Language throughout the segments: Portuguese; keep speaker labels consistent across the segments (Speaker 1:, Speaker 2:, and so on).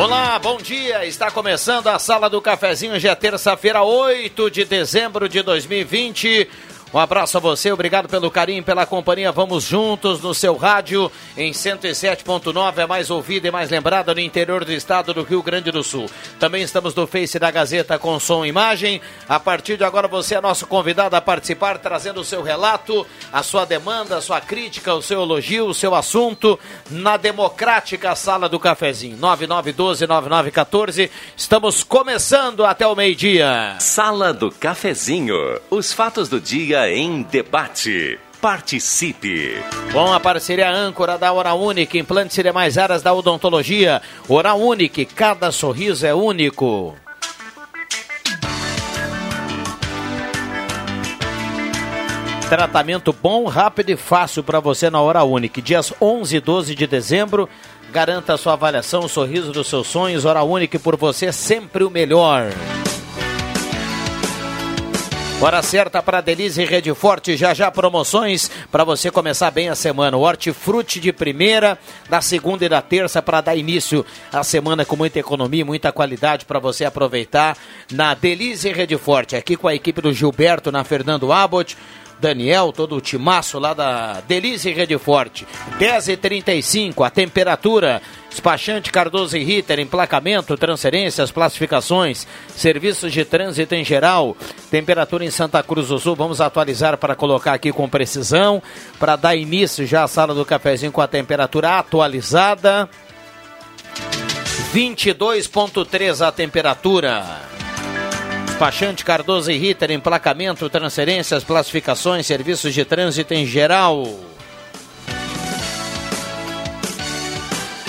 Speaker 1: Olá, bom dia. Está começando a Sala do Cafezinho, já é terça-feira, 8 de dezembro de 2020. Um abraço a você, obrigado pelo carinho, pela companhia. Vamos juntos no seu rádio em 107.9, é mais ouvida e mais lembrada no interior do estado do Rio Grande do Sul. Também estamos no Face da Gazeta com som e imagem. A partir de agora você é nosso convidado a participar, trazendo o seu relato, a sua demanda, a sua crítica, o seu elogio, o seu assunto na democrática Sala do Cafezinho. 9912-9914. Estamos começando até o meio-dia.
Speaker 2: Sala do Cafezinho. Os fatos do dia em debate. Participe.
Speaker 1: Com a parceria âncora da Hora Única, implantes e demais áreas da odontologia. Hora Única, cada sorriso é único. Tratamento bom, rápido e fácil para você na Hora Única. Dias 11 e 12 de dezembro. Garanta sua avaliação, o sorriso dos seus sonhos. Hora Única por você, sempre o melhor. Hora certa para Delize Rede Forte, já já promoções para você começar bem a semana. O hortifruti de primeira, da segunda e da terça para dar início à semana com muita economia, muita qualidade para você aproveitar na Delize Rede Forte. Aqui com a equipe do Gilberto na Fernando Abbott. Daniel, todo o timaço lá da Delize Rede Forte. 10h35, a temperatura. Despachante Cardoso e Ritter, emplacamento, transferências, classificações, serviços de trânsito em geral. Temperatura em Santa Cruz do Sul, vamos atualizar para colocar aqui com precisão, para dar início já à sala do cafezinho com a temperatura atualizada. 22.3 a temperatura. Despachante Cardoso e Ritter, emplacamento, transferências, classificações, serviços de trânsito em geral.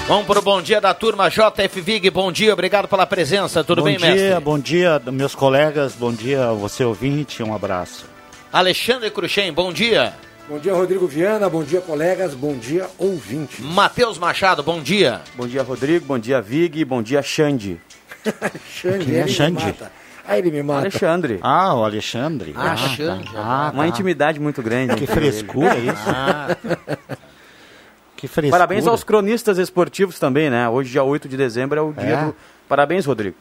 Speaker 1: Vamos para o bom dia da turma JF Vig. Bom dia, obrigado pela presença. Tudo
Speaker 3: bom
Speaker 1: bem,
Speaker 3: dia,
Speaker 1: mestre?
Speaker 3: Bom dia, meus colegas. Bom dia, você ouvinte. Um abraço.
Speaker 1: Alexandre Cruxem, bom dia.
Speaker 4: Bom dia, Rodrigo Viana. Bom dia, colegas. Bom dia, ouvintes.
Speaker 1: Matheus Machado, bom dia.
Speaker 5: Bom dia, Rodrigo. Bom dia, Vig. Bom dia, Xande.
Speaker 4: Xande,
Speaker 3: Quem é Xande?
Speaker 4: mata. Aí ele me mata.
Speaker 5: Alexandre.
Speaker 3: Ah, o Alexandre.
Speaker 1: Ah,
Speaker 3: tá.
Speaker 1: Xande.
Speaker 3: Ah,
Speaker 5: Uma
Speaker 3: tá.
Speaker 5: intimidade muito grande.
Speaker 3: Que
Speaker 5: entre eles.
Speaker 3: frescura isso.
Speaker 1: Ah,
Speaker 3: Que frescura.
Speaker 5: Parabéns aos cronistas esportivos também, né? Hoje, dia 8 de dezembro, é o dia
Speaker 3: É.
Speaker 5: do... Parabéns, Rodrigo.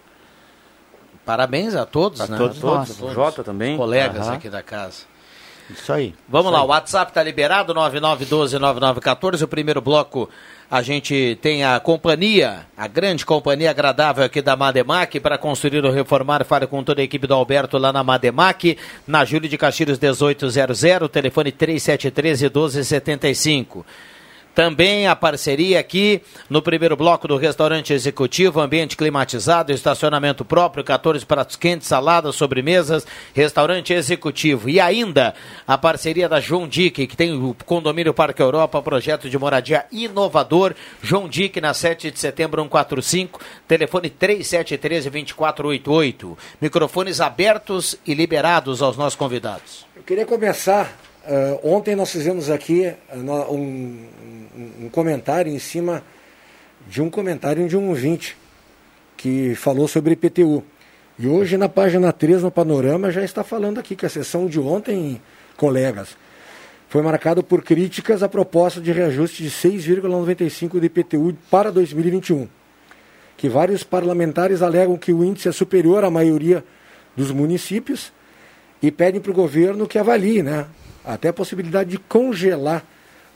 Speaker 1: parabéns a todos,
Speaker 3: A
Speaker 1: né?
Speaker 3: todos
Speaker 5: Todos.
Speaker 3: nós.
Speaker 5: Jota também.
Speaker 1: Colegas
Speaker 3: Aham.
Speaker 1: aqui da casa.
Speaker 3: Isso aí.
Speaker 1: Vamos lá, o WhatsApp está liberado, 9912-9914. O primeiro bloco, a gente tem a companhia, a grande companhia agradável aqui da Mademac, para construir ou reformar. Fale com toda a equipe do Alberto lá na Mademac, na Júlio de Castilhos 1800, telefone 3713-1275. Também a parceria aqui no primeiro bloco do restaurante executivo, ambiente climatizado, estacionamento próprio, 14 pratos quentes, saladas, sobremesas, restaurante executivo. E ainda a parceria da João Dick, que tem o condomínio Parque Europa, projeto de moradia inovador. João Dick na 7 de setembro 145, telefone 3713-2488. Microfones abertos e liberados aos nossos convidados.
Speaker 4: Eu queria começar. Ah, ontem nós fizemos aqui um, um- um comentário em cima de um comentário de um ouvinte que falou sobre IPTU. E hoje na página 3 no Panorama já está falando aqui que a sessão de ontem, colegas, foi marcada por críticas à proposta de reajuste de 6,95 do IPTU para 2021. Que vários parlamentares alegam que o índice é superior à maioria dos municípios e pedem para o governo que avalie, né? Até a possibilidade de congelar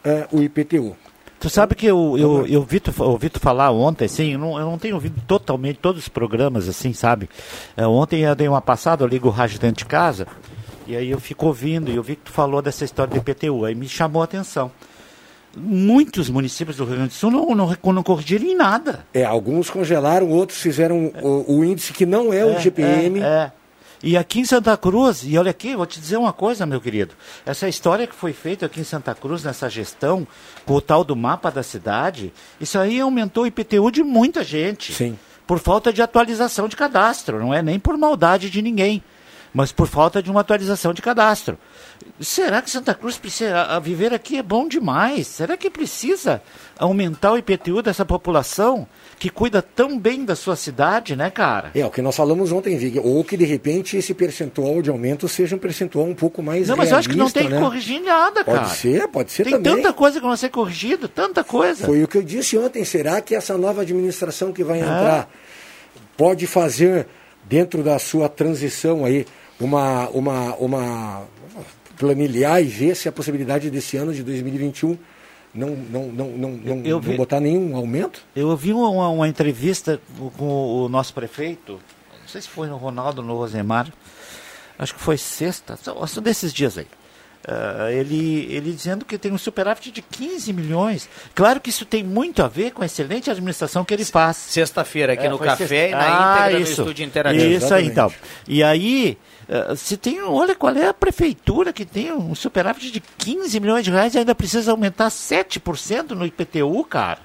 Speaker 4: eh, o IPTU.
Speaker 3: Tu sabe que eu, eu, eu ouvi, tu, ouvi tu falar ontem, assim, eu não, eu não tenho ouvido totalmente todos os programas, assim, sabe? É, ontem eu dei uma passada, eu ligo o rádio dentro de casa, e aí eu fico ouvindo, e eu vi que tu falou dessa história do IPTU, aí me chamou a atenção. Muitos municípios do Rio Grande do Sul não, não, não corrigiram em nada.
Speaker 4: É, alguns congelaram, outros fizeram o, o índice que não é, o GPM.
Speaker 3: É, é. E aqui em Santa Cruz, e olha aqui, vou te dizer uma coisa, meu querido. Essa história que foi feita aqui em Santa Cruz, nessa gestão, com o tal do mapa da cidade, isso aí aumentou o IPTU de muita gente.
Speaker 4: Sim.
Speaker 3: Por falta de atualização de cadastro, não é nem por maldade de ninguém, mas por falta de uma atualização de cadastro. Será que Santa Cruz precisa. A viver aqui é bom demais? Será que precisa aumentar o IPTU dessa população que cuida tão bem da sua cidade, né, cara?
Speaker 4: É, o que nós falamos ontem, Vig, ou que de repente esse percentual de aumento seja um percentual um pouco mais
Speaker 3: Não, mas eu acho que não tem
Speaker 4: né?
Speaker 3: que corrigir nada, cara.
Speaker 4: Pode ser, pode ser
Speaker 3: Tem
Speaker 4: também.
Speaker 3: tanta coisa que não vai ser corrigida, tanta coisa.
Speaker 4: Foi o que eu disse ontem. Será que essa nova administração que
Speaker 3: É.
Speaker 4: vai entrar pode fazer, dentro da sua transição aí, uma, uma, uma planilhar e ver se a possibilidade desse ano de 2021 não, não, não, não, não,
Speaker 3: Eu
Speaker 4: não
Speaker 3: vi-
Speaker 4: botar nenhum aumento?
Speaker 3: Eu ouvi uma, uma- entrevista com- o nosso prefeito, não sei se foi no Ronaldo ou no Rosemar, acho que foi sexta, são, desses dias aí. Ah, ele, ele dizendo que tem um superávit de 15 milhões. Claro que isso tem muito a ver com a excelente administração que ele faz.
Speaker 1: Sexta-feira aqui
Speaker 3: É,
Speaker 1: no Café
Speaker 3: sexta-
Speaker 1: e na
Speaker 3: Ah,
Speaker 1: íntegra
Speaker 3: isso.
Speaker 1: no Estúdio Interativo.
Speaker 3: Isso aí, então. E aí, se tem, olha qual é a prefeitura que tem um superávit de 15 milhões de reais e ainda precisa aumentar 7% no IPTU, cara.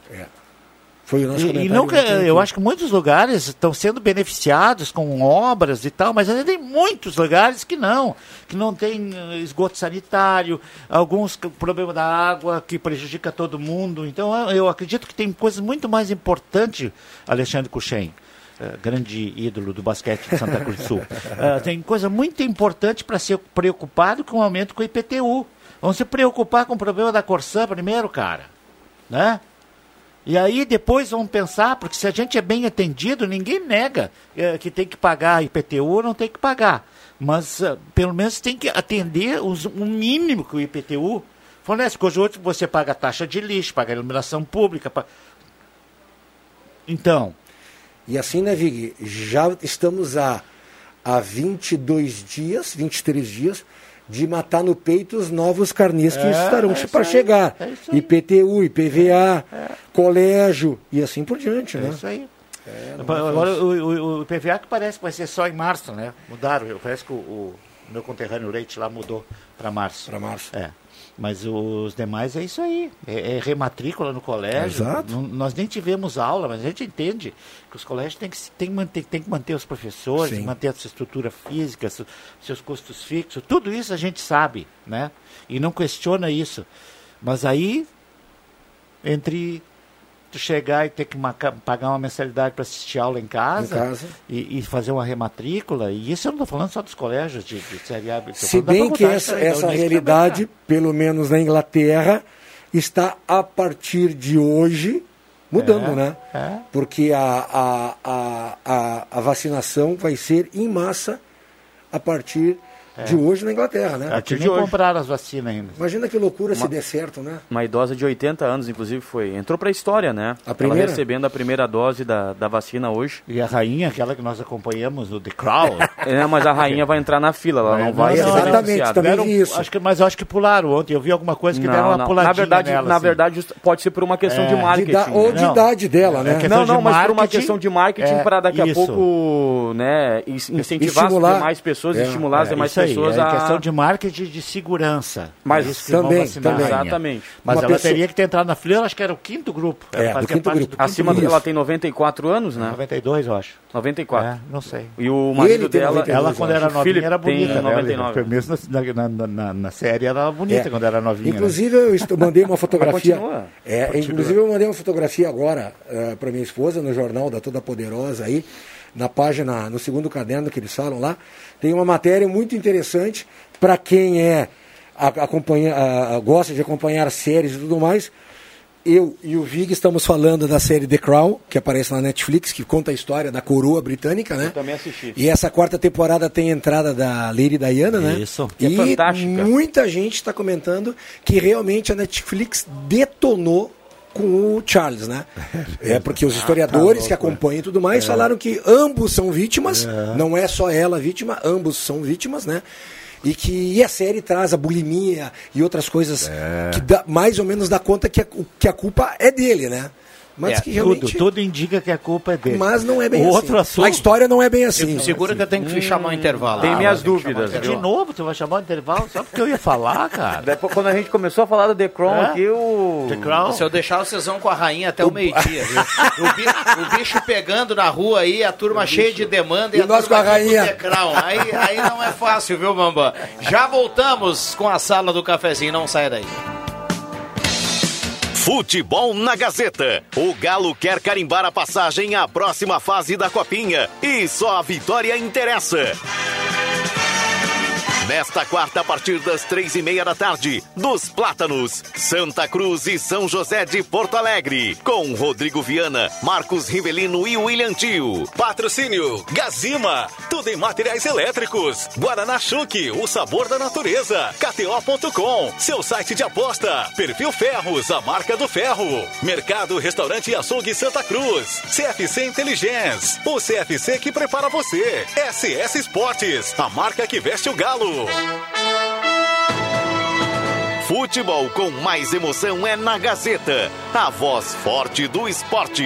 Speaker 4: Foi o nosso
Speaker 3: E, e
Speaker 4: ontem
Speaker 3: eu
Speaker 4: aqui.
Speaker 3: acho que muitos lugares estão sendo beneficiados com obras e tal, mas ainda tem muitos lugares que não, que não tem eh, esgoto sanitário, alguns problema da água que prejudica todo mundo. Então eu, eu acredito que tem coisas muito mais importantes, Alexandre Cuxem. Eh, grande ídolo do basquete de Santa Cruz do Sul. Eh, tem coisa muito importante para ser preocupado com o aumento com o IPTU. Vamos se preocupar com o problema da Corsã primeiro, cara. Né? E aí depois vamos pensar, porque se a gente é bem atendido, ninguém nega eh, que tem que pagar IPTU ou não tem que pagar. Mas eh, pelo menos tem que atender o mínimo que o IPTU fornece. Porque hoje você paga taxa de lixo, paga iluminação pública. pa- Então,
Speaker 4: E assim, né, Vig? Já estamos a, a 22 dias, 23 dias, de matar no peito os novos carnês que
Speaker 3: É,
Speaker 4: estarão
Speaker 3: é
Speaker 4: para chegar.
Speaker 3: é.
Speaker 4: IPTU, IPVA, colégio e assim por diante,
Speaker 3: é
Speaker 4: né?
Speaker 3: isso aí. Agora o, o, o IPVA que parece que vai ser só em março, né? Mudaram. Parece que o, o meu conterrâneo Leite lá mudou para março.
Speaker 4: Para março.
Speaker 3: É. Mas os demais é isso aí. É, é rematrícula no colégio.
Speaker 4: Exato.
Speaker 3: Não- nós nem tivemos aula, mas a gente entende que os colégios têm que, têm que, manter, têm que manter os professores,
Speaker 4: Sim.
Speaker 3: manter a sua estrutura física, su- seus custos fixos. Tudo isso a gente sabe, né? E não questiona isso. Mas aí, entre tu chegar e ter que pagar uma mensalidade para assistir aula em casa,
Speaker 4: Em casa.
Speaker 3: E, e fazer uma rematrícula, e isso eu não estou falando só dos colégios de, de série A.
Speaker 4: Se bem que essa, essa realidade, pelo menos na Inglaterra, está a partir de hoje mudando,
Speaker 3: É,
Speaker 4: né?
Speaker 3: é.
Speaker 4: Porque a, a, a, a vacinação vai ser em massa a partir de hoje na Inglaterra, né?
Speaker 3: Aqui
Speaker 5: de
Speaker 3: nem
Speaker 5: hoje.
Speaker 3: compraram as vacinas ainda.
Speaker 4: Imagina que loucura se der certo, né?
Speaker 5: Uma idosa de 80 anos, inclusive, foi. Entrou pra história, né?
Speaker 4: A primeira?
Speaker 5: Ela recebendo a primeira dose da, da vacina hoje.
Speaker 3: E a rainha, aquela que nós acompanhamos no The Crown.
Speaker 5: É, mas a rainha vai entrar na fila, ela não vai
Speaker 3: Não,
Speaker 4: exatamente, também
Speaker 3: Deram-
Speaker 4: vi isso.
Speaker 3: Acho que, mas eu acho que pularam ontem. Eu vi alguma coisa que deram
Speaker 5: Não,
Speaker 3: uma
Speaker 5: não.
Speaker 3: puladinha
Speaker 5: Na verdade,
Speaker 3: nela,
Speaker 5: na
Speaker 3: assim.
Speaker 5: verdade, pode ser por uma questão
Speaker 3: É.
Speaker 5: de
Speaker 4: De
Speaker 5: marketing.
Speaker 4: da- ou
Speaker 5: né?
Speaker 4: de
Speaker 3: Não.
Speaker 4: idade dela,
Speaker 3: É
Speaker 4: né?
Speaker 5: Não, não,
Speaker 3: de
Speaker 5: mas por uma questão de marketing
Speaker 3: é,
Speaker 5: para daqui a pouco, né, incentivar as demais pessoas,
Speaker 4: É,
Speaker 5: estimular as
Speaker 3: É,
Speaker 5: demais
Speaker 3: isso aí,
Speaker 5: pessoas
Speaker 3: é
Speaker 5: a
Speaker 3: questão de marketing e de segurança.
Speaker 5: Mas
Speaker 3: É isso que vão
Speaker 4: também, também.
Speaker 5: Exatamente.
Speaker 3: Mas
Speaker 4: Uma
Speaker 3: ela
Speaker 4: pessoa-
Speaker 3: teria que ter entrado na fila, eu acho que era o quinto grupo.
Speaker 4: É, do
Speaker 3: fazia
Speaker 4: quinto
Speaker 3: parte
Speaker 4: grupo.
Speaker 5: acima
Speaker 4: Isso.
Speaker 5: dela ela tem 94 anos, né?
Speaker 3: 92, eu acho.
Speaker 5: 94.
Speaker 3: É, não sei.
Speaker 5: E o marido
Speaker 4: tem
Speaker 5: dela,
Speaker 4: 92,
Speaker 3: Ela, quando era
Speaker 5: o
Speaker 3: novinha,
Speaker 5: Philip
Speaker 3: era bonita.
Speaker 5: tem
Speaker 3: né?
Speaker 5: 99.
Speaker 3: Mesmo na, na, na, na série, ela era bonita
Speaker 4: É.
Speaker 3: quando era novinha. né?
Speaker 4: Inclusive, eu est- mandei uma fotografia.
Speaker 5: continua.
Speaker 4: É, inclusive, eu mandei uma fotografia agora para minha esposa no jornal da Toda Poderosa aí, na página, no segundo caderno que eles falam lá. Tem uma matéria muito interessante para quem é acompanha, a- a- gosta de acompanhar séries e tudo mais. Eu e o Vig estamos falando da série The Crown, que aparece na Netflix, que conta a história da coroa britânica, né?
Speaker 5: Eu também assisti.
Speaker 4: E essa quarta temporada tem a entrada da Lady Diana, né?
Speaker 3: Isso.
Speaker 5: Que é
Speaker 4: E
Speaker 5: fantástica.
Speaker 4: muita gente está comentando que realmente a Netflix detonou com o Charles, né? É porque os historiadores que acompanham e tudo mais falaram que ambos são vítimas, não é só ela vítima, ambos são vítimas, né? E que e a série traz a bulimia e outras coisas que dá, mais ou menos dá conta que a, que a culpa é dele, né? Mas
Speaker 3: É,
Speaker 4: que realmente...
Speaker 3: tudo, tudo indica que a culpa é dele.
Speaker 4: Mas não é bem
Speaker 3: Outro
Speaker 4: assim.
Speaker 3: assunto.
Speaker 4: A história não é bem assim.
Speaker 1: Segura que eu tenho que chamar o intervalo.
Speaker 5: Tem
Speaker 1: Ah,
Speaker 5: minhas dúvidas.
Speaker 3: De novo, tu vai chamar o intervalo só porque eu ia falar, cara.
Speaker 5: Depois, quando a gente começou a falar do The Crown
Speaker 3: É?
Speaker 5: aqui, o...
Speaker 3: The Crown?
Speaker 1: Se eu deixar, vocês vão com a rainha até o meio-dia, viu? O, bi- o bicho pegando na rua aí, a turma cheia de demanda
Speaker 4: E nós
Speaker 1: turma
Speaker 4: com a rainha.
Speaker 1: The Crown. Aí, aí não é fácil, viu, Bambam? Já voltamos com a sala do cafezinho, não saia daí.
Speaker 6: Futebol na Gazeta. O Galo quer carimbar a passagem à próxima fase da Copinha. E só a vitória interessa. Nesta quarta, a partir das três e meia da tarde, dos Plátanos, Santa Cruz e São José de Porto Alegre, com Rodrigo Viana, Marcos Rivelino e William Tio.
Speaker 7: Patrocínio Gazima, tudo em materiais elétricos. Guaraná Chuque, o sabor da natureza. KTO.com, seu site de aposta. Perfil Ferros, a marca do ferro. Mercado, restaurante e açougue Santa Cruz. CFC Inteligência, o CFC que prepara você. SS Esportes, a marca que veste o galo.
Speaker 6: Futebol com mais emoção é na Gazeta, a voz forte do esporte.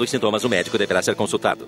Speaker 8: os sintomas, o médico deverá ser consultado.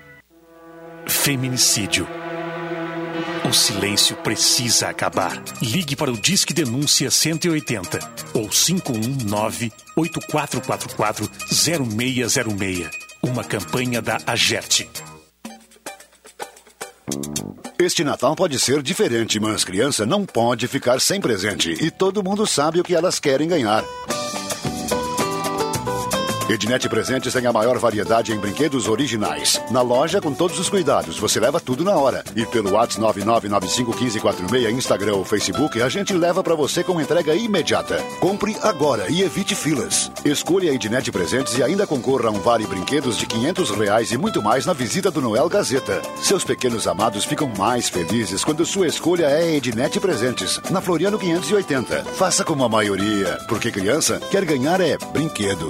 Speaker 9: Feminicídio. O silêncio precisa acabar. Ligue para o Disque Denúncia 180 ou 519-8444-0606. Uma campanha da Agerte.
Speaker 10: Este Natal pode ser diferente, mas criança não pode ficar sem presente. E todo mundo sabe o que elas querem ganhar. Ednet Presentes tem a maior variedade em brinquedos originais. Na loja, com todos os cuidados, você leva tudo na hora. E pelo WhatsApp 99951546, Instagram ou Facebook, a gente leva para você com entrega imediata. Compre agora e evite filas. Escolha a Ednet Presentes e ainda concorra a um vale brinquedos de 500 reais e muito mais na visita do Noel Gazeta. Seus pequenos amados ficam mais felizes quando sua escolha é Ednet Presentes, na Floriano 580. Faça como a maioria, porque criança quer ganhar é brinquedo.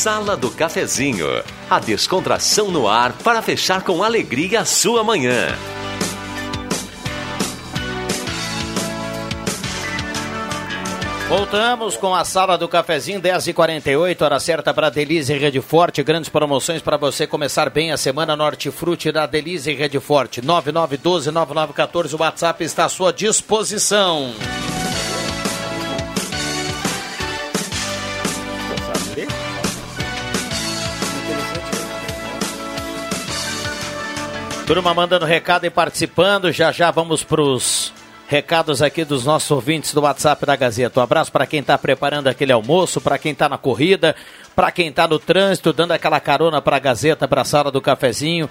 Speaker 11: Sala do Cafezinho. A descontração no ar para fechar com alegria a sua manhã.
Speaker 1: Voltamos com a sala do cafezinho, 10h48, hora certa para Delize Rede Forte. Grandes promoções para você começar bem a semana Norte Frute da Delize Rede Forte. 9912-9914, o WhatsApp está à sua disposição. Turma mandando recado e participando. Já já vamos para os recados aqui dos nossos ouvintes do WhatsApp da Gazeta. Um abraço para quem está preparando aquele almoço, para quem está na corrida, para quem está no trânsito, dando aquela carona para a Gazeta, para a sala do cafezinho.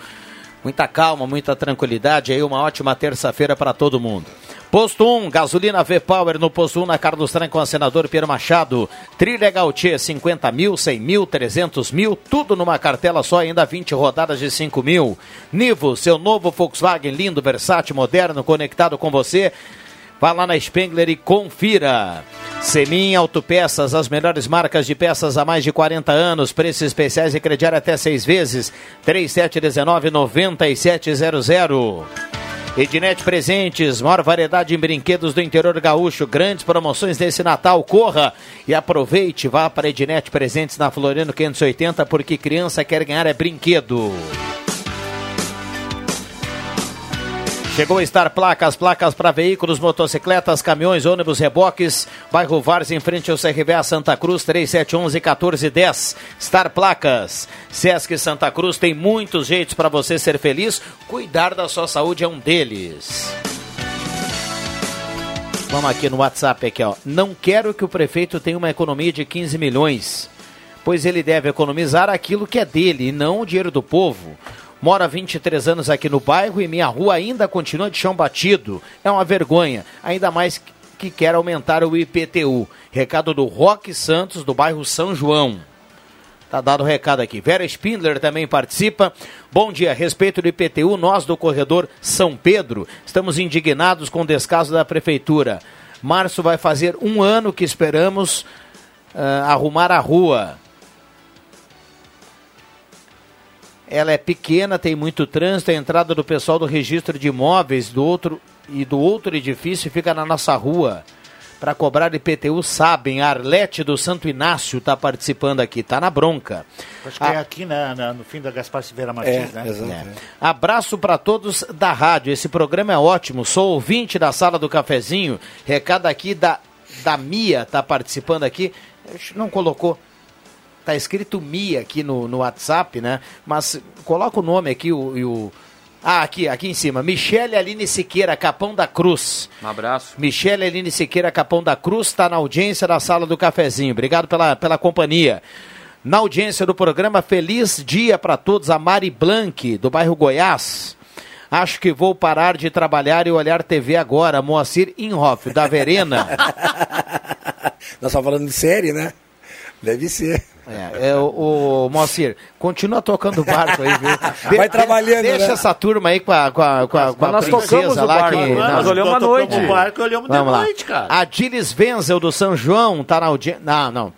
Speaker 1: Muita calma, muita tranquilidade. Aí uma ótima terça-feira para todo mundo. Posto 1, gasolina V-Power no posto 1 na Carlos Tran com a senador Pierre Machado. Trilha Gautier, 50 mil, 100 mil, 300 mil, tudo numa cartela só, ainda 20 rodadas de 5 mil. Nivo, seu novo Volkswagen lindo, versátil, moderno, conectado com você. Vá lá na Spengler e confira. Semin Autopeças, as melhores marcas de peças há mais de 40 anos. Preços especiais e crediário até seis vezes. 3719-9700. Ednet Presentes, maior variedade em brinquedos do interior gaúcho. Grandes promoções desse Natal. Corra e aproveite. Vá para Ednet Presentes na Floriano 580, porque criança quer ganhar é brinquedo. Chegou a Star Placas, placas para veículos, motocicletas, caminhões, ônibus, reboques. Bairro Vars, em frente ao CRVA Santa Cruz, 3711-1410. Star Placas. Sesc Santa Cruz tem muitos jeitos para você ser feliz. Cuidar da sua saúde é um deles. Vamos aqui no WhatsApp aqui, ó. Não quero que o prefeito tenha uma economia de 15 milhões, pois ele deve economizar aquilo que é dele e não o dinheiro do povo. Moro há 23 anos aqui no bairro e minha rua ainda continua de chão batido. É uma vergonha, ainda mais que quer aumentar o IPTU. Recado do Roque Santos, do bairro São João. Tá dado o recado aqui. Vera Spindler também participa. Bom dia. A respeito do IPTU, nós do corredor São Pedro estamos indignados com o descaso da prefeitura. Março vai fazer um ano que esperamos uh, arrumar a rua. Ela é pequena, tem muito trânsito, a entrada do pessoal do registro de imóveis do outro e do outro edifício fica na nossa rua. Para cobrar IPTU, sabem. A Arlete do Santo Inácio está participando aqui, está na bronca.
Speaker 3: Acho que é aqui na, na, no fim da Gaspar Silveira Martins,
Speaker 4: É,
Speaker 3: né?
Speaker 4: exato.
Speaker 1: É. Abraço para todos da rádio. Esse programa é ótimo. Sou ouvinte da sala do cafezinho. Recado aqui da, da Mia, tá participando aqui. Acho que Não colocou. Tá escrito Mia aqui no, no WhatsApp, né? Mas coloca o nome aqui o, e o. Ah, aqui, aqui em cima. Michele Aline Siqueira, Capão da Cruz.
Speaker 5: Um abraço.
Speaker 1: Michele Aline Siqueira, Capão da Cruz, está na audiência da sala do cafezinho. Obrigado pela, pela companhia. Na audiência do programa, feliz dia para todos. A Mari Blanc, do bairro Goiás. Acho que vou parar de trabalhar e olhar TV agora. Moacir Inhoff, da Verena.
Speaker 4: Nós estamos falando de série, né? Deve ser.
Speaker 1: É, é, o, o Moacir, continua tocando o barco aí, viu?
Speaker 4: Vai trabalhando,
Speaker 1: Deixa
Speaker 4: né?
Speaker 1: essa turma aí com a, com a, com a, com a
Speaker 5: nós
Speaker 1: princesa
Speaker 5: tocamos o
Speaker 1: lá
Speaker 5: barco,
Speaker 1: que...
Speaker 5: nós
Speaker 1: não,
Speaker 5: olhamos à
Speaker 3: Nós
Speaker 5: noite.
Speaker 3: o barco e olhamos de
Speaker 1: Vamos lá.
Speaker 3: noite, cara.
Speaker 1: Adilis Wenzel do São João tá na audiência. Não, não.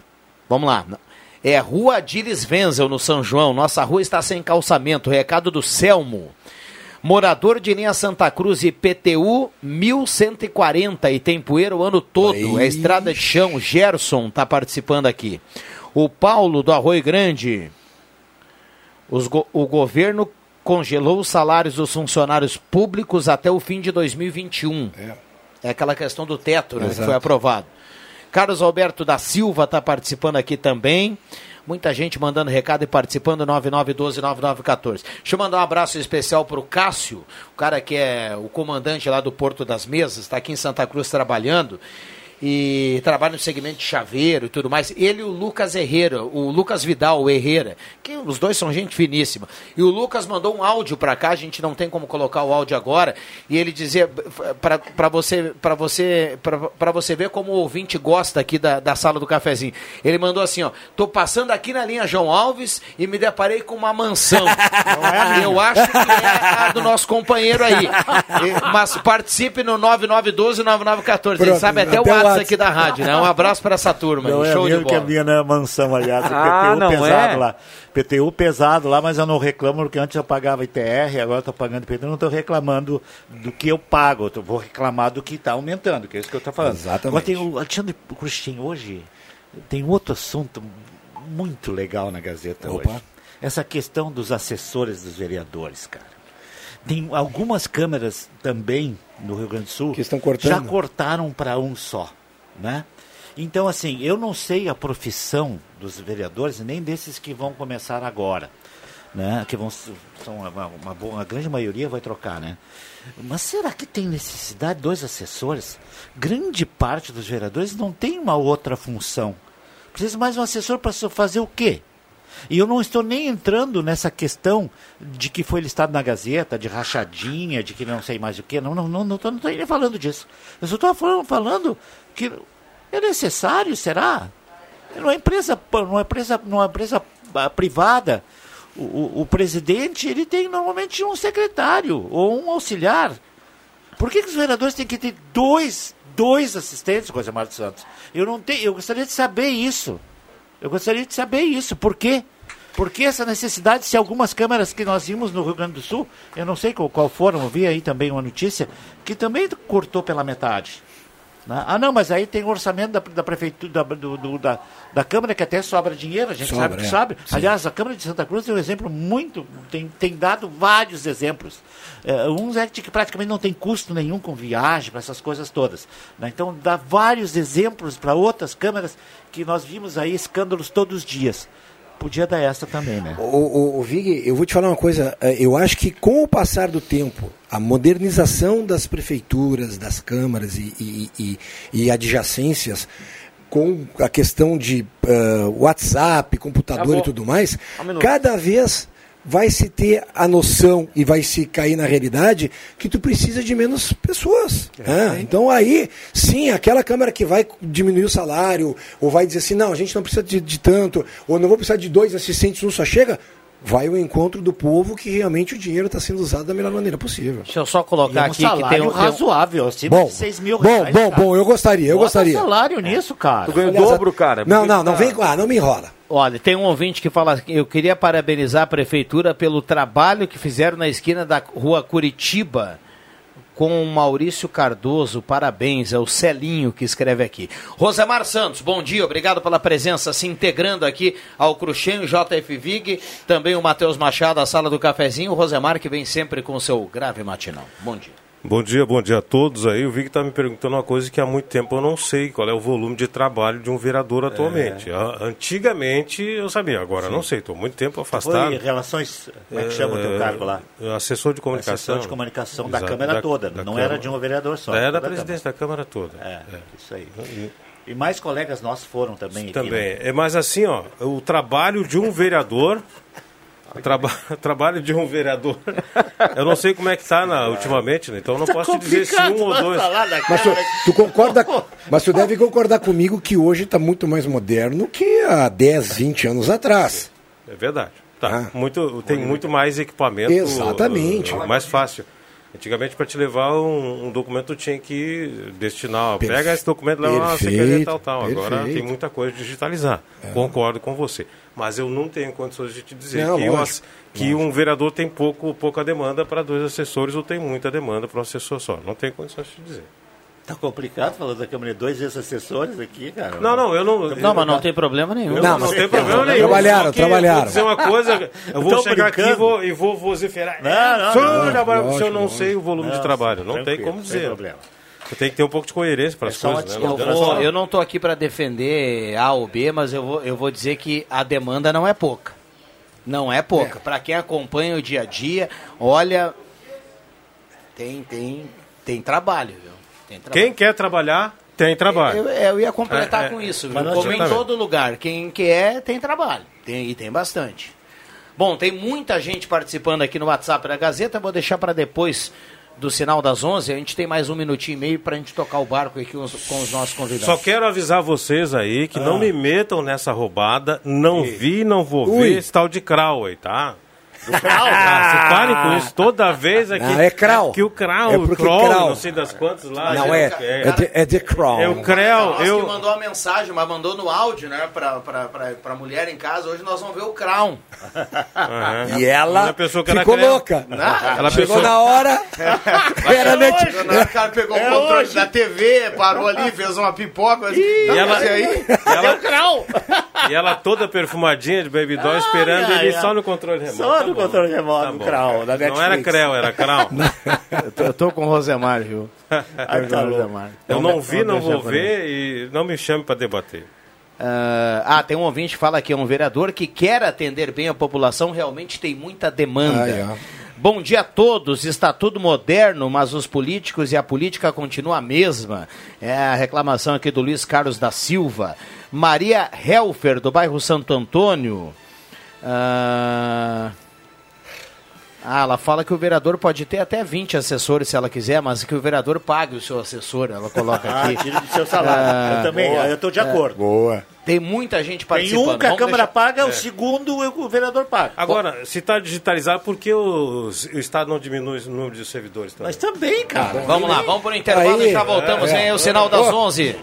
Speaker 1: Vamos lá. É Rua Adilis Wenzel no São João. Nossa rua está sem calçamento. Recado do Selmo. Morador de linha Santa Cruz IPTU 1140 e tem poeira o ano todo. É estrada de chão. Gerson tá participando aqui. O Paulo do Arroio Grande. Go- o governo congelou os salários dos funcionários públicos até o fim de 2021. É aquela questão do teto, né, que foi aprovado. Carlos Alberto da Silva está participando aqui também. Muita gente mandando recado e participando, 9912-9914. Deixa eu mandar um abraço especial para o Cássio, o cara que é o comandante lá do Porto das Mesas, está aqui em Santa Cruz trabalhando e trabalha no segmento de chaveiro e tudo mais. Ele e o Lucas Herrera, o Lucas Vidal, o Herrera, que os dois são gente finíssima. E o Lucas mandou um áudio para cá, a gente não tem como colocar o áudio agora, e ele dizia para você para você para você ver como o ouvinte gosta aqui da, da sala do cafezinho. Ele mandou assim, ó: "Tô passando aqui na linha João Alves e me deparei com uma mansão. Eu acho que é a do nosso companheiro aí. Mas participe no 9912 9914. Ele
Speaker 4: Pronto,
Speaker 1: sabe até, o
Speaker 4: até o
Speaker 1: ouvintes aqui da rádio, né? Um abraço para essa turma.
Speaker 3: Não
Speaker 1: aí.
Speaker 3: é
Speaker 1: Show de
Speaker 3: mesmo que
Speaker 1: bola.
Speaker 3: a minha na mansão, aliás.
Speaker 5: Ah,
Speaker 3: PTU
Speaker 5: não
Speaker 3: pesado
Speaker 5: é?
Speaker 3: lá. PTU pesado lá, mas eu não reclamo, porque antes eu pagava ITR, agora estou pagando IPTU, não estou reclamando do que eu pago, eu vou reclamar do que está aumentando, que é isso que eu estou falando.
Speaker 4: Exatamente.
Speaker 3: Agora tem o Alexandre Cruxem, hoje tem outro assunto muito legal na Gazeta
Speaker 4: Opa.
Speaker 3: hoje. Essa questão dos assessores dos vereadores, cara. Tem algumas câmeras também no Rio Grande do Sul
Speaker 4: Que estão cortando.
Speaker 3: já cortaram para um só, né? Então, assim, eu não sei a profissão dos vereadores, nem desses que vão começar agora, né? Que vão, são uma, uma, uma grande maioria vai trocar, né? Mas será que tem necessidade de dois assessores? Grande parte dos vereadores não tem uma outra função. Precisa mais um assessor para fazer o quê? E eu não estou nem entrando nessa questão de que foi listado na Gazeta, de rachadinha, de que não sei mais o que. Não, não, não, não estou nem falando disso. Eu só estou falando, falando que é necessário, será? Numa empresa, numa empresa, numa empresa ah, privada, o, o, o presidente ele tem normalmente um secretário ou um auxiliar. Por que, que os vereadores têm que ter dois, dois assistentes, Coisa Marta Santos? Eu não tenho, eu gostaria de saber isso. Eu gostaria de saber isso. Por quê? Por que essa necessidade, se algumas câmeras que nós vimos no Rio Grande do Sul, eu não sei qual, qual foram, eu vi aí também uma notícia, que também cortou pela metade. Né? Ah, não, mas aí tem o orçamento da, da prefeitura, da, do- do- da, da Câmara, que até sobra dinheiro, a gente
Speaker 4: Sobra,
Speaker 3: sabe que
Speaker 4: é.
Speaker 3: sabe.
Speaker 4: Sim.
Speaker 3: Aliás, a Câmara de Santa Cruz tem um exemplo muito, tem, tem dado vários exemplos. É, uns é que praticamente não tem custo nenhum com viagem, para essas coisas todas. né? Então, dá vários exemplos para outras câmaras que nós vimos aí escândalos todos os dias. Podia dar essa também, né?
Speaker 4: O, o, o Vig, eu vou te falar uma coisa. eh, Eu acho que com o passar do tempo, a modernização das prefeituras, das câmaras e, e, e, e adjacências, com a questão de eh, WhatsApp, computador
Speaker 5: Acabou.
Speaker 4: e tudo mais,
Speaker 5: Um
Speaker 4: cada vez vai se ter a noção e vai se cair na realidade que tu precisa de menos pessoas. né? Então aí, sim, aquela câmara que vai diminuir o salário, ou vai dizer assim, não, a gente não precisa de, de tanto, ou não vou precisar de dois assistentes, um só chega, vai ao encontro do povo que realmente o dinheiro está sendo usado da melhor maneira possível.
Speaker 1: Deixa eu só colocar
Speaker 3: é um
Speaker 1: aqui que tem
Speaker 3: salário
Speaker 1: um,
Speaker 3: razoável, acima
Speaker 4: Bom,
Speaker 3: de 6 mil
Speaker 4: bom,
Speaker 3: reais.
Speaker 4: bom,
Speaker 3: cara.
Speaker 4: bom, eu gostaria, eu
Speaker 3: Bota
Speaker 4: gostaria.
Speaker 3: salário nisso, cara.
Speaker 5: Tu ganha o dobro, cara.
Speaker 4: Não, não, não
Speaker 5: tá-
Speaker 4: vem com, ah, não me enrola.
Speaker 1: Olha, tem um ouvinte que fala, eu queria parabenizar a prefeitura pelo trabalho que fizeram na esquina da rua Curitiba com o Maurício Cardoso. Parabéns, é o Celinho que escreve aqui. Rosemar Santos, bom dia, obrigado pela presença, se integrando aqui ao Cruxem, JF Vig, também o Matheus Machado, a sala do cafezinho, o Rosemar que vem sempre com o seu grave matinal. Bom dia.
Speaker 12: Bom dia, bom dia a todos aí. O Vic está me perguntando uma coisa que há muito tempo eu não sei, qual é o volume de trabalho de um vereador atualmente. Ah, Antigamente eu sabia, agora eu não sei, estou muito tempo afastado.
Speaker 3: Foi relações, como é que chama o teu
Speaker 12: É,
Speaker 3: cargo lá?
Speaker 12: Assessor de comunicação.
Speaker 3: Assessor de comunicação da
Speaker 12: Exato,
Speaker 3: Câmara
Speaker 12: da-
Speaker 3: toda,
Speaker 12: da
Speaker 3: não
Speaker 12: Câmara.
Speaker 3: era de um vereador só.
Speaker 12: É da presidência da Câmara toda.
Speaker 3: Câmara. É, isso aí. E mais colegas nossos foram também. aqui,
Speaker 12: Também.
Speaker 3: né?
Speaker 12: É, mas assim, ó, o trabalho de um vereador. Traba- trabalho de um vereador. Eu não sei como é que tá na, ultimamente, né? Então eu não
Speaker 3: Tá
Speaker 12: posso te dizer se um ou dois.
Speaker 4: Mas tu, tu concorda, mas tu deve concordar comigo que hoje está muito mais moderno que há 10, 20 anos atrás.
Speaker 12: É verdade. Tá. Muito, tem muito mais equipamento.
Speaker 4: Exatamente.
Speaker 12: uh, mais fácil. Antigamente, para te levar um, um documento, tu tinha que destinar.
Speaker 4: Perfe-
Speaker 12: Pega esse documento e leva na
Speaker 4: perfeito,
Speaker 12: secretaria tal, tal. Agora
Speaker 4: perfeito.
Speaker 12: tem muita coisa de digitalizar. Concordo com você. Mas eu não tenho condições de te dizer
Speaker 4: Não,
Speaker 12: que,
Speaker 4: lógico,
Speaker 12: que um vereador tem pouco, pouca demanda para dois assessores ou tem muita demanda para um assessor só. Não tenho condições de te dizer.
Speaker 3: Tá complicado falando da Câmara de dois ex-assessores aqui, cara.
Speaker 12: Não, não, eu não.
Speaker 1: Não, mas não tem problema nenhum.
Speaker 12: Eu não,
Speaker 4: mas-
Speaker 12: tem problema nenhum.
Speaker 4: Trabalharam, trabalharam.
Speaker 12: Vou dizer uma coisa, eu vou
Speaker 3: Tô
Speaker 12: chegar aqui e
Speaker 3: brincando.
Speaker 12: vou, e vou vociferar.
Speaker 3: Não, não, não,
Speaker 12: trabalho-
Speaker 4: lógico,
Speaker 12: se eu não sei o volume de
Speaker 3: Não,
Speaker 12: trabalho, não tem como dizer.
Speaker 3: problema.
Speaker 12: Tem que ter um pouco de coerência para
Speaker 3: É
Speaker 12: as
Speaker 3: só
Speaker 12: coisas, né?
Speaker 1: Eu, vou, eu não estou aqui para defender A ou B, mas eu vou, eu vou dizer que a demanda não é pouca. Não é pouca. Para quem acompanha o dia a dia, olha, tem, tem, tem trabalho, viu? Tem trabalho.
Speaker 12: Quem quer trabalhar, tem trabalho.
Speaker 1: Eu, eu ia completar
Speaker 12: É, é,
Speaker 1: com isso, viu? Como em todo lugar. Quem quer, tem trabalho. Tem, e tem bastante. Bom, tem muita gente participando aqui no WhatsApp da Gazeta. Vou deixar para depois do sinal das 11. A gente tem mais um minutinho e meio para a gente tocar o barco aqui com os, com os nossos convidados.
Speaker 12: Só quero avisar vocês aí que não me metam nessa roubada. Não vi, não vou
Speaker 4: Ui.
Speaker 12: ver esse tal de Crowley, tá? Ah, se parem com isso toda vez aqui.
Speaker 4: Não, é Krau.
Speaker 12: Que o Krau,
Speaker 4: É
Speaker 12: o
Speaker 4: porque
Speaker 12: Kroll,
Speaker 4: Krau.
Speaker 12: não sei das quantas lá.
Speaker 4: Não,
Speaker 12: né?
Speaker 4: é, é, de, é de Crown.
Speaker 12: É o Creu,
Speaker 1: Nós
Speaker 12: eu...
Speaker 1: que mandou a mensagem, mas mandou no áudio, né? Pra, pra, pra, pra mulher em casa. Hoje nós vamos ver o Crown.
Speaker 12: Aham.
Speaker 4: E ela
Speaker 12: Ela pensou que era
Speaker 4: ficou louca.
Speaker 12: Ela
Speaker 4: Chegou
Speaker 12: pensou-
Speaker 4: na hora, era net...
Speaker 1: O cara pegou o controle da TV, parou ali, fez uma pipoca. Mas...
Speaker 12: E ela,
Speaker 1: mas e aí?
Speaker 12: e ela-
Speaker 1: É o Crown.
Speaker 12: e ela toda perfumadinha de Baby Doll, esperando
Speaker 3: ai,
Speaker 12: ele
Speaker 3: ai.
Speaker 12: só no controle remoto.
Speaker 3: Só
Speaker 12: Tá
Speaker 3: no
Speaker 12: bom.
Speaker 3: controle remoto,
Speaker 12: Tá
Speaker 3: do
Speaker 12: bom.
Speaker 3: Krau, da
Speaker 12: Não era
Speaker 3: Netflix.
Speaker 12: Creu, era Crau.
Speaker 5: Eu tô, eu tô com o Rosemar, viu?
Speaker 3: Ai, tá.
Speaker 5: Rosemar.
Speaker 12: Eu
Speaker 5: Então,
Speaker 12: não vi, não vou ver e não me chame pra debater.
Speaker 1: Ah, ah, tem um ouvinte que fala que é um vereador que quer atender bem a população, realmente tem muita demanda.
Speaker 4: Ó.
Speaker 1: Bom dia a todos, está tudo moderno, mas os políticos e a política continuam a mesma. É a reclamação aqui do Luiz Carlos da Silva. Maria Helfer, do bairro Santo Antônio. Ah, ah, ela fala que o vereador pode ter até 20 assessores se ela quiser, mas que o vereador pague o seu assessor, ela coloca
Speaker 3: Ah,
Speaker 1: aqui.
Speaker 3: tira do seu salário.
Speaker 1: Ah,
Speaker 3: eu também,
Speaker 1: boa.
Speaker 3: eu tô de acordo.
Speaker 4: Boa.
Speaker 1: Tem muita gente
Speaker 3: Tem
Speaker 1: participando.
Speaker 3: um que a
Speaker 1: Vamos
Speaker 3: Câmara
Speaker 1: deixar-
Speaker 3: paga,
Speaker 12: É.
Speaker 3: o segundo o vereador paga.
Speaker 12: Agora, se está digitalizado, por que os- o Estado não diminui o número de servidores também?
Speaker 3: Mas também, cara.
Speaker 1: Vamos lá, vamos para o intervalo
Speaker 4: Aí,
Speaker 1: e já voltamos.
Speaker 4: é, é.
Speaker 1: o sinal das
Speaker 4: Ô.
Speaker 1: 11.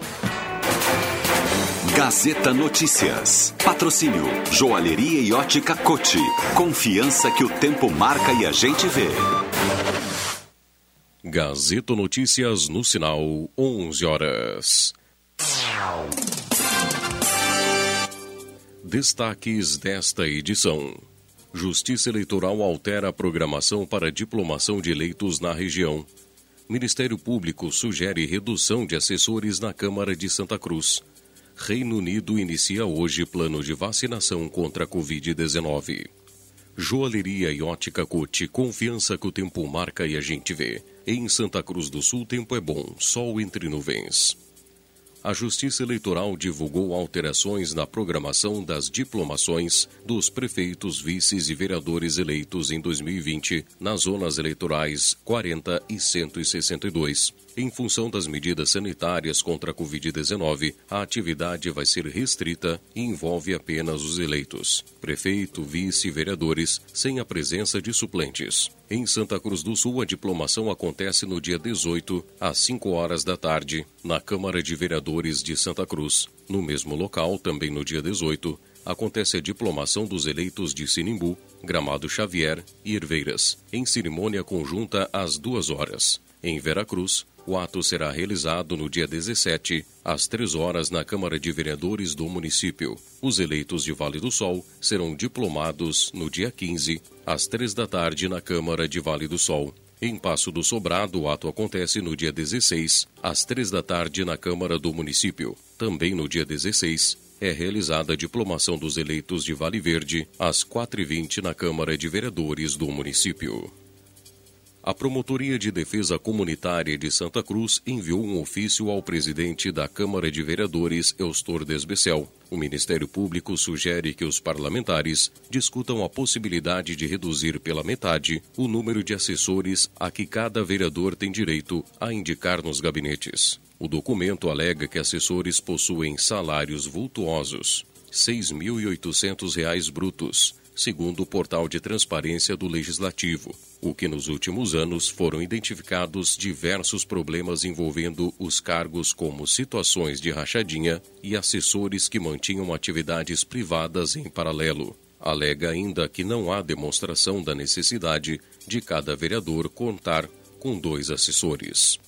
Speaker 13: Gazeta Notícias. Patrocínio Joalheria e Ótica Cote. Confiança que o tempo marca e a gente vê.
Speaker 14: Gazeta Notícias no sinal 11 horas. Destaques desta edição. Justiça Eleitoral altera a programação para diplomação de eleitos na região. Ministério Público sugere redução de assessores na Câmara de Santa Cruz. Reino Unido inicia hoje plano de vacinação contra a Covid-19. Joalheria e ótica Cote, confiança que o tempo marca e a gente vê. Em Santa Cruz do Sul, tempo é bom, sol entre nuvens. A Justiça Eleitoral divulgou alterações na programação das diplomações dos prefeitos, vices e vereadores eleitos em 2020 nas zonas eleitorais 40 e 162. Em função das medidas sanitárias contra a Covid-19, a atividade vai ser restrita e envolve apenas os eleitos, prefeito, vice e vereadores, sem a presença de suplentes. Em Santa Cruz do Sul, a diplomação acontece no dia 18, às 5 horas da tarde, na Câmara de Vereadores de Santa Cruz. No mesmo local, também no dia 18, acontece a diplomação dos eleitos de Sinimbu, Gramado Xavier e Herveiras, em cerimônia conjunta às duas horas. Em Veracruz, o ato será realizado no dia 17, às 3 horas, na Câmara de Vereadores do município. Os eleitos de Vale do Sol serão diplomados no dia 15, às 3 da tarde, na Câmara de Vale do Sol. Em Passo do Sobrado, o ato acontece no dia 16, às 3 da tarde, na Câmara do município. Também no dia 16, é realizada a diplomação dos eleitos de Vale Verde, às 4h20, na Câmara de Vereadores do município. A Promotoria de Defesa Comunitária de Santa Cruz enviou um ofício ao presidente da Câmara de Vereadores, Eustor Desbecel. O Ministério Público sugere que os parlamentares discutam a possibilidade de reduzir pela metade o número de assessores a que cada vereador tem direito a indicar nos gabinetes. O documento alega que assessores possuem salários vultuosos, R$ 6.800 brutos, segundo o portal de transparência do Legislativo, o que nos últimos anos foram identificados diversos problemas envolvendo os cargos como situações de rachadinha e assessores que mantinham atividades privadas em paralelo. Alega ainda que não há demonstração da necessidade de cada vereador contar com dois assessores.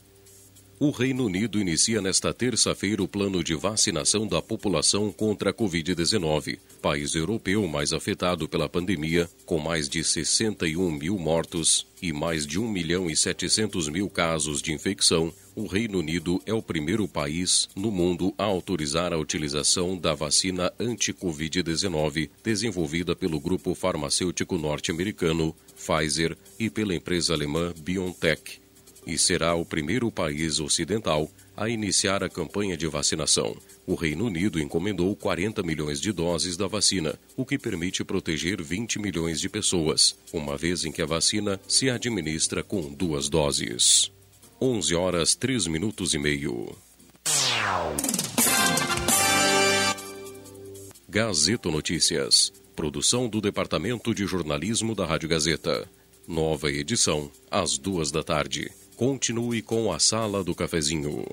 Speaker 14: O Reino Unido inicia nesta terça-feira o plano de vacinação da população contra a Covid-19, país europeu mais afetado pela pandemia, com mais de 61 mil mortos e mais de 1 milhão e 700 mil casos de infecção. O Reino Unido é o primeiro país no mundo a autorizar a utilização da vacina anti-Covid-19 desenvolvida pelo grupo farmacêutico norte-americano Pfizer e pela empresa alemã BioNTech e será o primeiro país ocidental a iniciar a campanha de vacinação. O Reino Unido encomendou 40 milhões de doses da vacina, o que permite proteger 20 milhões de pessoas, uma vez em que a vacina se administra com duas doses. 11 horas 3 minutos e meio. Gazeta Notícias. produção do Departamento de Jornalismo da Rádio Gazeta. Nova edição, às duas da tarde. Continue com a Sala do Cafezinho.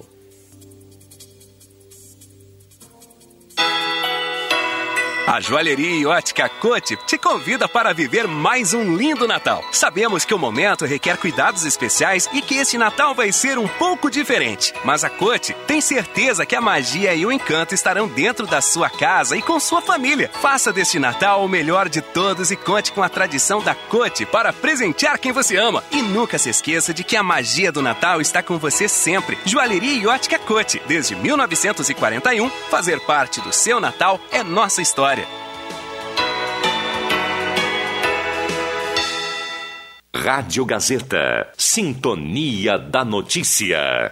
Speaker 15: A Joalheria e Ótica Cote te convida para viver mais um lindo Natal. Sabemos que o momento requer cuidados especiais e que este Natal vai ser um pouco diferente. Mas a Cote tem certeza que a magia e o encanto estarão dentro da sua casa e com sua família. Faça deste Natal o melhor de todos e conte com a tradição da Cote para presentear quem você ama. E nunca se esqueça de que a magia do Natal está com você sempre. Joalheria e Ótica Cote, desde 1941, fazer parte do seu Natal é nossa história.
Speaker 11: Rádio Gazeta. Sintonia da Notícia.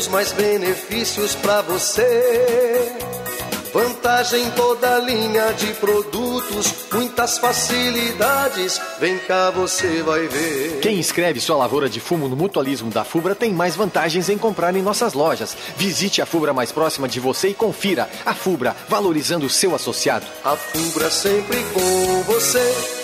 Speaker 16: temos mais benefícios para você. Vantagem em toda linha de produtos, muitas facilidades. Vem cá, você vai ver.
Speaker 17: Quem inscreve sua lavoura de fumo no mutualismo da FUBRA tem mais vantagens em comprar em nossas lojas. Visite a FUBRA mais próxima de você e confira. A FUBRA, valorizando o seu associado.
Speaker 16: A FUBRA sempre com você.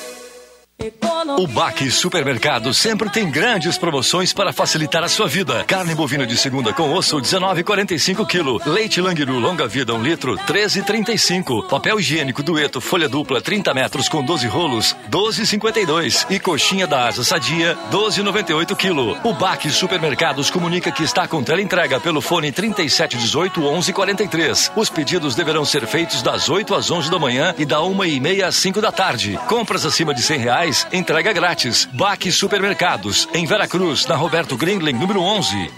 Speaker 18: O Baque Supermercado sempre tem grandes promoções para facilitar a sua vida. Carne bovina de segunda com osso 19,45 kg. Leite Langiru longa vida 1 litro 13,35. Papel higiênico dueto folha dupla 30 metros com 12 rolos 12,52. E coxinha da asa sadia 12,98 kg. O Baque Supermercados comunica que está com entrega pelo fone 3718 1143. Os pedidos deverão ser feitos das 8 às 11 da manhã e da 1 e meia às 5 da tarde. Compras acima de 100 reais entrega grátis. Baque Supermercados, em Veracruz, na Roberto Grindlin, número 11.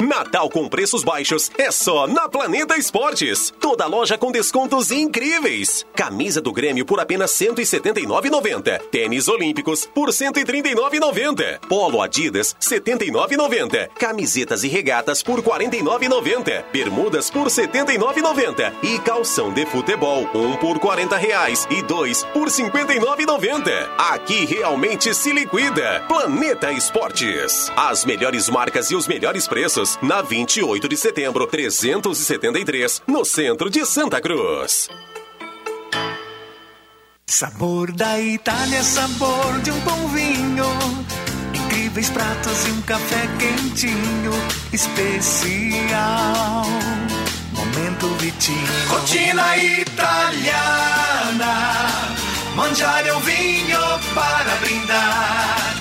Speaker 19: Natal com preços baixos é só na Planeta Esportes. Toda loja com descontos incríveis. Camisa do Grêmio por apenas R$ 179,90. Tênis Olímpicos por R$ 139,90. Polo Adidas R$ 79,90. Camisetas e regatas por R$ 49,90. Bermudas por R$ 79,90. E calção de futebol, um por 40 reais e dois por R$ 59,90. Aqui realmente se liquida. Planeta Esportes. As melhores marcas e os melhores preços na 28 de setembro, 373, no centro de Santa Cruz.
Speaker 20: Sabor da Itália, sabor de um bom vinho. Incríveis pratos e um café quentinho, especial. Momento Vitinho. Rotina italiana. Mangiare um vinho para brindar.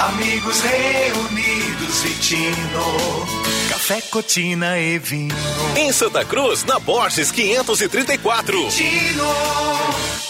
Speaker 20: Amigos reunidos, Vitino. Café, cotina e vinho.
Speaker 19: Em Santa Cruz, na Borges 534.
Speaker 20: Vitino.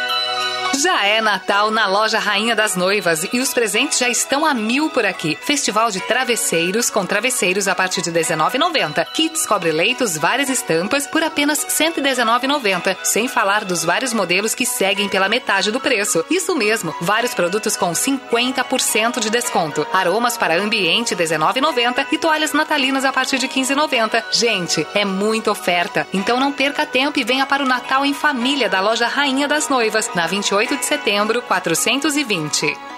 Speaker 21: Já é Natal na loja Rainha das Noivas e os presentes já estão a mil por aqui. Festival de travesseiros com travesseiros a partir de R$19,90. Kits cobre-leitos, várias estampas por apenas R$119,90. Sem falar dos vários modelos que seguem pela metade do preço. Isso mesmo, vários produtos com 50% de desconto. Aromas para ambiente R$19,90 e toalhas natalinas a partir de R$15,90. Gente, é muita oferta. Então não perca tempo e venha para o Natal em família da loja Rainha das Noivas, na 28 de setembro, 420.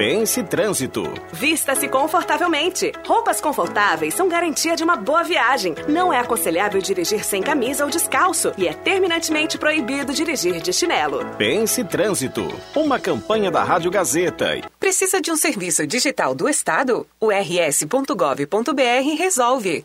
Speaker 22: Pense Trânsito.
Speaker 23: Vista-se confortavelmente. Roupas confortáveis são garantia de uma boa viagem. Não é aconselhável dirigir sem camisa ou descalço e é terminantemente proibido dirigir de chinelo.
Speaker 22: Pense Trânsito. Uma campanha da Rádio Gazeta.
Speaker 23: Precisa de um serviço digital do Estado? O rs.gov.br resolve.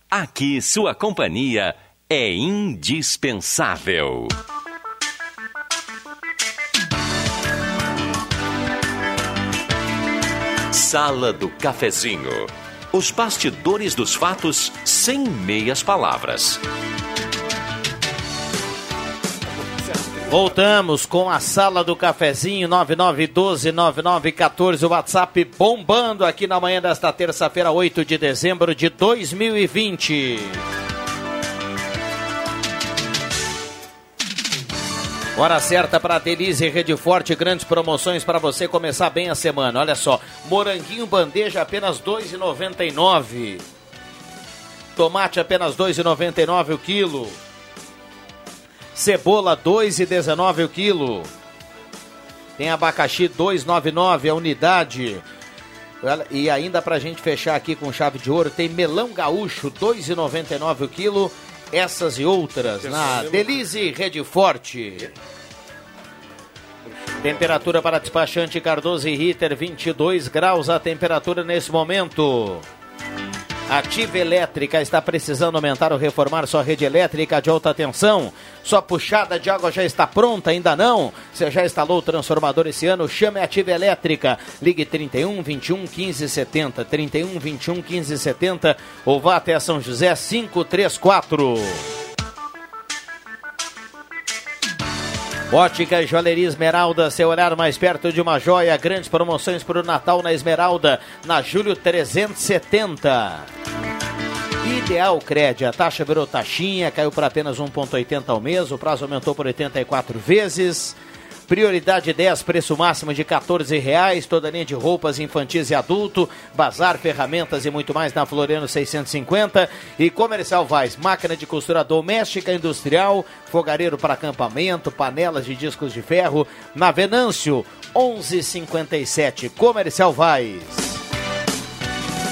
Speaker 11: Aqui sua companhia é indispensável. Sala do Cafezinho. Os bastidores dos fatos sem meias palavras.
Speaker 1: Voltamos com a sala do cafezinho 99129914, o WhatsApp bombando aqui na manhã desta terça-feira, 8 de dezembro de 2020. Hora certa para Delize Rede Forte, grandes promoções para você começar bem a semana. Olha só, moranguinho bandeja apenas R$ 2,99. Tomate apenas R$ 2,99 o quilo. Cebola 2,19 o quilo. Tem abacaxi 2,99 a unidade. E ainda pra gente fechar aqui com chave de ouro, tem melão gaúcho 2,99 o quilo. Essas e outras na Delize Rede Forte. Temperatura para despachante Cardoso e Ritter 22 graus a temperatura nesse momento. Ativa Elétrica está precisando aumentar ou reformar sua rede elétrica de alta tensão? Sua puxada de água já está pronta? Ainda não? Você já instalou o transformador esse ano? Chame a Ativa Elétrica. Ligue 31 21 15 70. 31 21 15 70 ou vá até São José 534. Ótica Joalheria Esmeralda, seu olhar mais perto de uma joia. Grandes promoções para o Natal na Esmeralda, na Júlio 370. Ideal Cred, a taxa virou taxinha, caiu para apenas 1,80 ao mês, o prazo aumentou por 84 vezes. Prioridade 10, preço máximo de 14 reais, toda linha de roupas infantis e adulto, bazar, ferramentas e muito mais na Floriano 650 e Comercial Vaz, máquina de costura doméstica industrial, fogareiro para acampamento, panelas de discos de ferro, na Venâncio 1157, Comercial Vaz.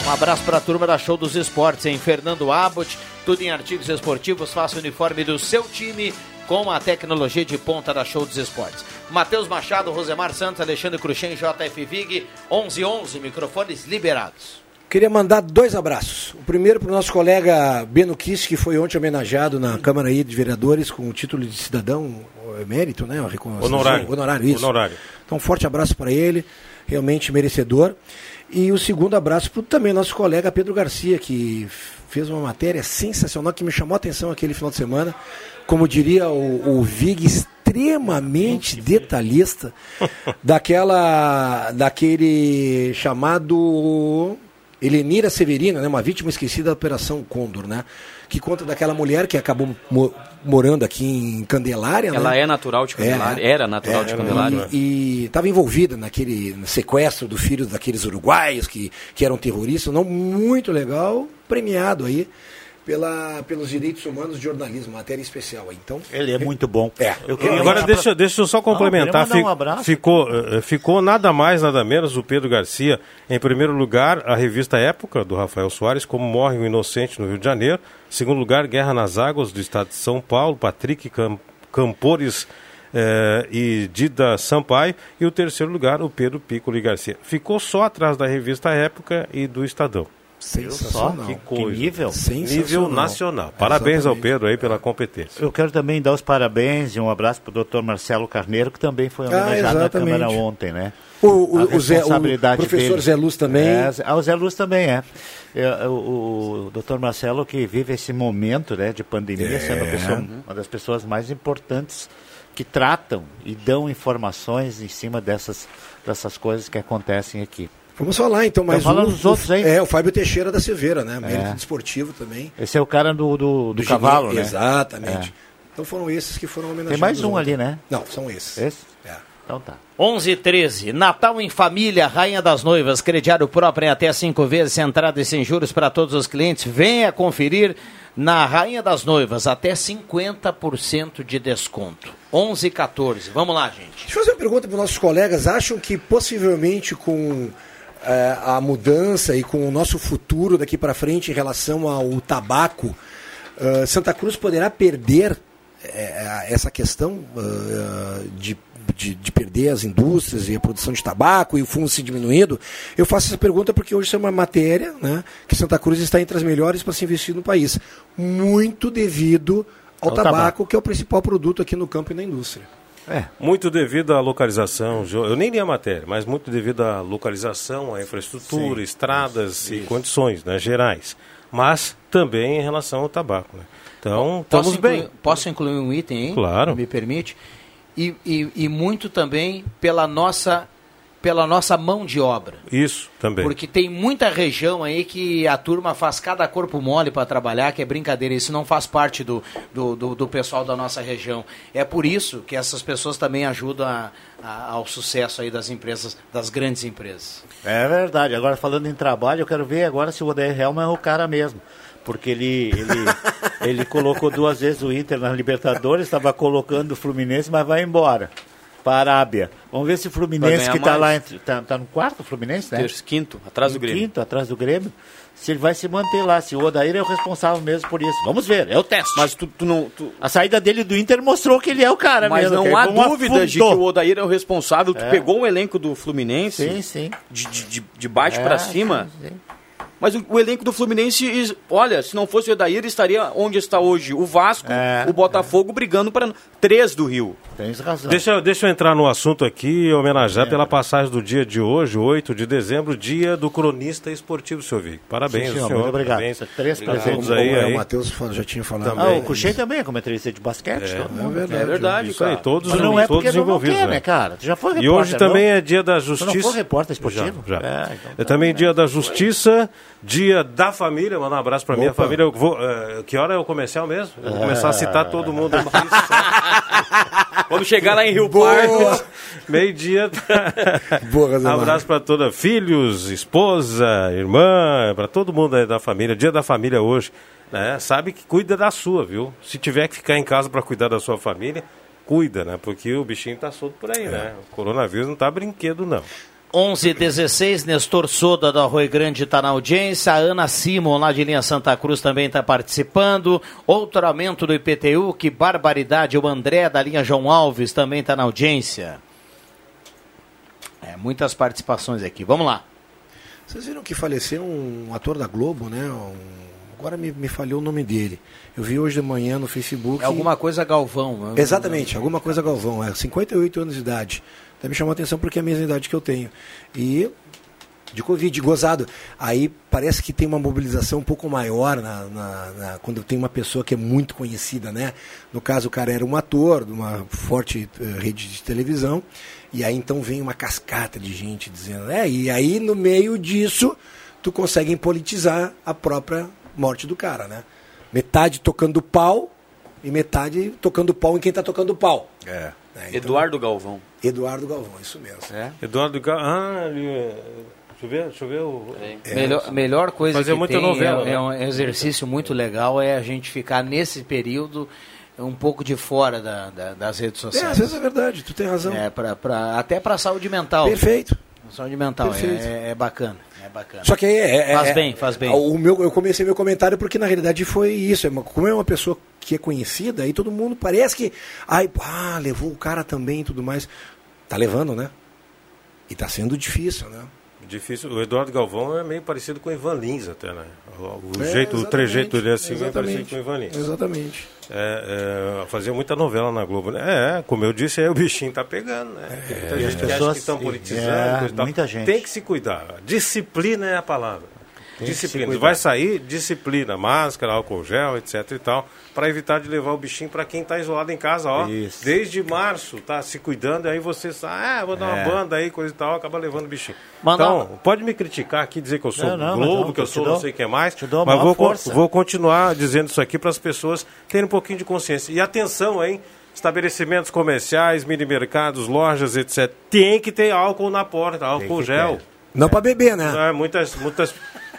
Speaker 1: Um abraço para a turma da Show dos Esportes, em Fernando Abbott, tudo em artigos esportivos, faça o uniforme do seu time com a tecnologia de ponta da Show dos Esportes. Matheus Machado, Rosemar Santos, Alexandre Cruxem, JF Vig, 1111, microfones liberados.
Speaker 4: Queria mandar dois abraços. O primeiro para o nosso colega Beno Kiss, que foi ontem homenageado na Câmara de Vereadores com o título de cidadão emérito, né?
Speaker 12: Honorário.
Speaker 4: Honorário, isso.
Speaker 12: Honorário.
Speaker 4: Então, um forte abraço para ele, realmente merecedor. E o segundo abraço para também nosso colega Pedro Garcia, que fez uma matéria sensacional que me chamou a atenção aquele final de semana. Como diria o, o Vig, extremamente detalhista daquela daquele chamado Elenira Severina, né, uma vítima esquecida da Operação Condor, né? Que conta daquela mulher que acabou mo morando aqui em Candelária.
Speaker 5: Ela
Speaker 4: né?
Speaker 5: é natural de Candelária, é, era natural
Speaker 4: é,
Speaker 5: de Candelária.
Speaker 4: E estava envolvida naquele sequestro do filho daqueles uruguaios que, que eram terroristas. Não, muito legal, premiado aí pela, pelos direitos humanos de jornalismo, matéria especial. Então,
Speaker 3: ele é muito bom.
Speaker 4: É.
Speaker 12: Eu queria Agora deixa, deixa eu só complementar.
Speaker 3: Não, um abraço.
Speaker 12: ficou, eh, ficou nada mais, nada menos o Pedro Garcia. Em primeiro lugar, a revista Época, do Rafael Soares, como morre um inocente no Rio de Janeiro. Em segundo lugar, Guerra nas Águas, do Estado de São Paulo, Patrick Campores eh, e Dida Sampaio. E o terceiro lugar, o Pedro Piccoli Garcia. Ficou só atrás da revista Época e do Estadão.
Speaker 4: Sensacional.
Speaker 12: Que coisa.
Speaker 3: nível.
Speaker 12: Nível nacional. Parabéns ao Pedro aí pela competência.
Speaker 3: Eu quero também dar os parabéns e um abraço para o doutor Marcelo Carneiro, que também foi
Speaker 4: Ah,
Speaker 3: homenageado na
Speaker 4: exatamente.
Speaker 3: Câmara ontem, né?
Speaker 4: O, o,
Speaker 3: A
Speaker 4: o Zé, o professor
Speaker 3: dele.
Speaker 4: Zé Luz também.
Speaker 3: É, ah, o Zé Luz também é. É, o, o doutor Marcelo que vive esse momento né, de pandemia,
Speaker 4: É.
Speaker 3: sendo uma, pessoa- uma das pessoas mais importantes que tratam e dão informações em cima dessas, dessas coisas que acontecem aqui.
Speaker 4: Vamos falar então mais
Speaker 3: Então, falando
Speaker 4: um.
Speaker 3: dos outros aí.
Speaker 4: É, o Fábio Teixeira da Silveira, né?
Speaker 3: É.
Speaker 4: Mérito desportivo também.
Speaker 3: Esse é o cara do, do, do
Speaker 4: Do
Speaker 3: cavalo, né?
Speaker 4: Exatamente.
Speaker 3: É.
Speaker 4: Então foram esses que foram homenageados.
Speaker 3: Tem mais um
Speaker 4: ontem.
Speaker 3: ali, né?
Speaker 4: Não, são esses.
Speaker 3: Esse?
Speaker 4: É.
Speaker 3: Então tá.
Speaker 1: 11 e 13. Natal em família, Rainha das Noivas, crediário próprio em até cinco vezes, entrada e sem juros para todos os clientes. Venha conferir na Rainha das Noivas, até 50% de desconto. 11 e 14. Vamos lá, gente.
Speaker 4: Deixa eu fazer uma pergunta para os nossos colegas. Acham que possivelmente com a mudança e com o nosso futuro daqui para frente em relação ao tabaco, eh, Santa Cruz poderá perder eh, essa questão de, de, de perder as indústrias e a produção de tabaco e o fundo se diminuindo? Eu faço essa pergunta porque hoje isso é uma matéria né, que Santa Cruz está entre as melhores para se investir no país. Muito devido ao,
Speaker 12: Ao
Speaker 4: tabaco,
Speaker 12: tabaco.
Speaker 4: que é o principal produto aqui no campo e na indústria.
Speaker 12: Muito devido à localização, eu nem li a matéria, mas muito devido à localização, à infraestrutura,
Speaker 1: Sim.
Speaker 12: estradas e condições né, gerais. Mas também em relação ao tabaco. Né? Então,
Speaker 1: Posso
Speaker 12: estamos
Speaker 1: incluir,
Speaker 12: bem.
Speaker 1: Posso incluir um item, hein?
Speaker 12: Claro.
Speaker 1: Me permite? E, e, e muito também pela nossa, pela nossa mão de obra.
Speaker 12: Isso também.
Speaker 1: Porque tem muita região aí que a turma faz cada corpo mole para trabalhar, que é brincadeira. Isso não faz parte do, do, do, do pessoal da nossa região. É por isso que essas pessoas também ajudam a- a- ao sucesso aí das empresas, das grandes empresas.
Speaker 3: É verdade. Agora, falando em trabalho, eu quero ver agora se o Odair Helman é o cara mesmo. Porque ele, ele, ele colocou duas vezes o Inter na Libertadores, estava colocando o Fluminense, mas vai embora. Para a Arábia. Vamos ver se o Fluminense, que está lá, entre, tá, no quarto, Fluminense, né?
Speaker 5: Terço, quinto, atrás do Grêmio.
Speaker 3: Quinto, atrás do Grêmio. Se ele vai se manter lá, se o Odair é o responsável mesmo por isso. Vamos ver, é o teste.
Speaker 5: Mas tu, tu não. tu-
Speaker 3: A saída dele do Inter mostrou que ele é o cara
Speaker 5: Mas
Speaker 3: mesmo. que
Speaker 5: não há dúvida de que o Odair é o responsável. Tu
Speaker 3: É.
Speaker 5: pegou o elenco do Fluminense.
Speaker 3: Sim, sim.
Speaker 5: De, de, de- baixo
Speaker 3: É,
Speaker 5: pra cima.
Speaker 3: sim, sim.
Speaker 5: Mas o, o elenco do Fluminense, olha, se não fosse o Odair, estaria onde está hoje o Vasco,
Speaker 3: É,
Speaker 5: o Botafogo brigando para três do Rio.
Speaker 3: Tens razão.
Speaker 12: Deixa, eu- deixa eu entrar no assunto aqui e homenagear pela passagem do dia de hoje, 8 de dezembro, dia do cronista esportivo, senhor Vic. Parabéns,
Speaker 3: Sim, senhor,
Speaker 12: senhor.
Speaker 3: muito obrigado.
Speaker 12: Parabéns.
Speaker 3: Três presentes.
Speaker 12: aí,
Speaker 4: é,
Speaker 12: aí.
Speaker 4: o Matheus já tinha falado.
Speaker 3: Ah, o Cuxem também é comentarista de basquete. todo mundo.
Speaker 4: verdade.
Speaker 5: É verdade,
Speaker 12: Isso aí,
Speaker 5: cara.
Speaker 12: todos,
Speaker 3: Mas não é
Speaker 12: todos
Speaker 3: porque não
Speaker 12: envolvidos.
Speaker 3: quer,
Speaker 12: né?
Speaker 3: né, cara? Tu já foi
Speaker 12: E
Speaker 3: repórter,
Speaker 12: hoje também
Speaker 3: não?
Speaker 12: é dia da
Speaker 3: Tu
Speaker 12: justiça.
Speaker 3: não foi repórter esportivo?
Speaker 12: Já, já.
Speaker 3: É, então
Speaker 12: É também dia da justiça, dia da família. Mandar um abraço pra minha família. Eu vou, eh, que hora é o comercial mesmo? Eu vou começar a citar todo mundo.
Speaker 5: Quando chegar lá em Rio
Speaker 4: Boa.
Speaker 5: Pardo.
Speaker 12: Meio-dia.
Speaker 4: Boa,
Speaker 12: abraço pra toda filhos, esposa, irmã, pra todo mundo aí da família. Dia da família hoje. Né? Sabe que cuida da sua, viu? Se tiver que ficar em casa pra cuidar da sua família, cuida, né? Porque o bichinho tá solto por aí, né? O coronavírus não tá brinquedo, não.
Speaker 1: 11 16 Nestor Soda do Arroio Grande está na audiência. A Ana Simon, lá de Linha Santa Cruz, também está participando. Outro aumento do IPTU, que barbaridade. O André, da linha João Alves, também está na audiência. É, muitas participações aqui. Vamos lá.
Speaker 4: Vocês viram que faleceu um ator da Globo, né? Um- Agora me, me falhou o nome dele. Eu vi hoje de manhã no Facebook.
Speaker 1: É alguma coisa Galvão.
Speaker 4: Exatamente, alguma coisa Galvão. É 58 anos de idade. Até me chamou a atenção porque é a mesma idade que eu tenho. E de Covid, gozado. Aí parece que tem uma mobilização um pouco maior na, na- na- quando tem uma pessoa que é muito conhecida, né? No caso, o cara era um ator de uma forte eh, rede de televisão. E aí então vem uma cascata de gente dizendo, é, e aí no meio disso tu conseguem politizar a própria morte do cara, né? Metade tocando pau e metade tocando pau em quem tá tocando pau.
Speaker 12: É.
Speaker 5: Eduardo Galvão.
Speaker 4: Eduardo Galvão, isso mesmo.
Speaker 5: É.
Speaker 12: Eduardo Ga... Ah, é, deixa eu ver, deixa eu ver o...
Speaker 1: Melhor, melhor coisa
Speaker 12: Fazia
Speaker 1: que
Speaker 12: muita
Speaker 1: tem
Speaker 12: novela,
Speaker 1: é,
Speaker 12: né?
Speaker 1: é um exercício muito legal é a gente ficar nesse período um pouco de fora da- da- das redes
Speaker 4: É,
Speaker 1: sociais.
Speaker 4: às vezes é verdade, tu tem razão.
Speaker 1: É, pra, pra- até para saúde mental.
Speaker 4: Perfeito.
Speaker 1: Saúde mental,
Speaker 4: Perfeito.
Speaker 1: é, é bacana. É bacana.
Speaker 4: Só que é, é-
Speaker 1: faz
Speaker 4: é-
Speaker 1: bem, faz bem.
Speaker 4: O meu, eu comecei meu comentário porque na realidade foi isso. É uma- como é uma pessoa que é conhecida, aí todo mundo parece que. Ai, ah, levou o cara também e tudo mais. Tá levando, né? E tá sendo difícil, né?
Speaker 12: Difícil. O Eduardo Galvão é meio parecido com o Ivan Lins até, né? O, o
Speaker 4: É,
Speaker 12: jeito, o trejeito dele é assim, meio parecido com o Ivan Lins.
Speaker 4: Exatamente.
Speaker 12: É, é, fazia muita novela na Globo, né? É, como eu disse, aí o bichinho tá pegando, né? Tem muita
Speaker 3: as
Speaker 12: gente que acha que estão politizando,
Speaker 3: é, muita gente.
Speaker 12: Tem que se cuidar. Disciplina é a palavra. Disciplina. Vai sair, disciplina, máscara, álcool gel, etc e tal, para evitar de levar o bichinho para quem está isolado em casa, ó.
Speaker 3: Isso.
Speaker 12: Desde março, tá se cuidando, aí você sabe, ah, vou dar uma
Speaker 3: É.
Speaker 12: banda aí, coisa e tal, acaba levando o bichinho. Então, pode me criticar aqui, dizer que eu sou
Speaker 3: Não, não,
Speaker 12: Globo,
Speaker 3: não,
Speaker 12: que eu sou
Speaker 3: dou-
Speaker 12: não sei o que mais, mas vou,
Speaker 3: força.
Speaker 12: vou continuar dizendo isso aqui para as pessoas terem um pouquinho de consciência. E atenção, hein? Estabelecimentos comerciais, mini mercados, lojas, etc. Tem que ter álcool na porta, álcool gel.
Speaker 4: ter. Não para beber, né?
Speaker 12: É, muitas, muitas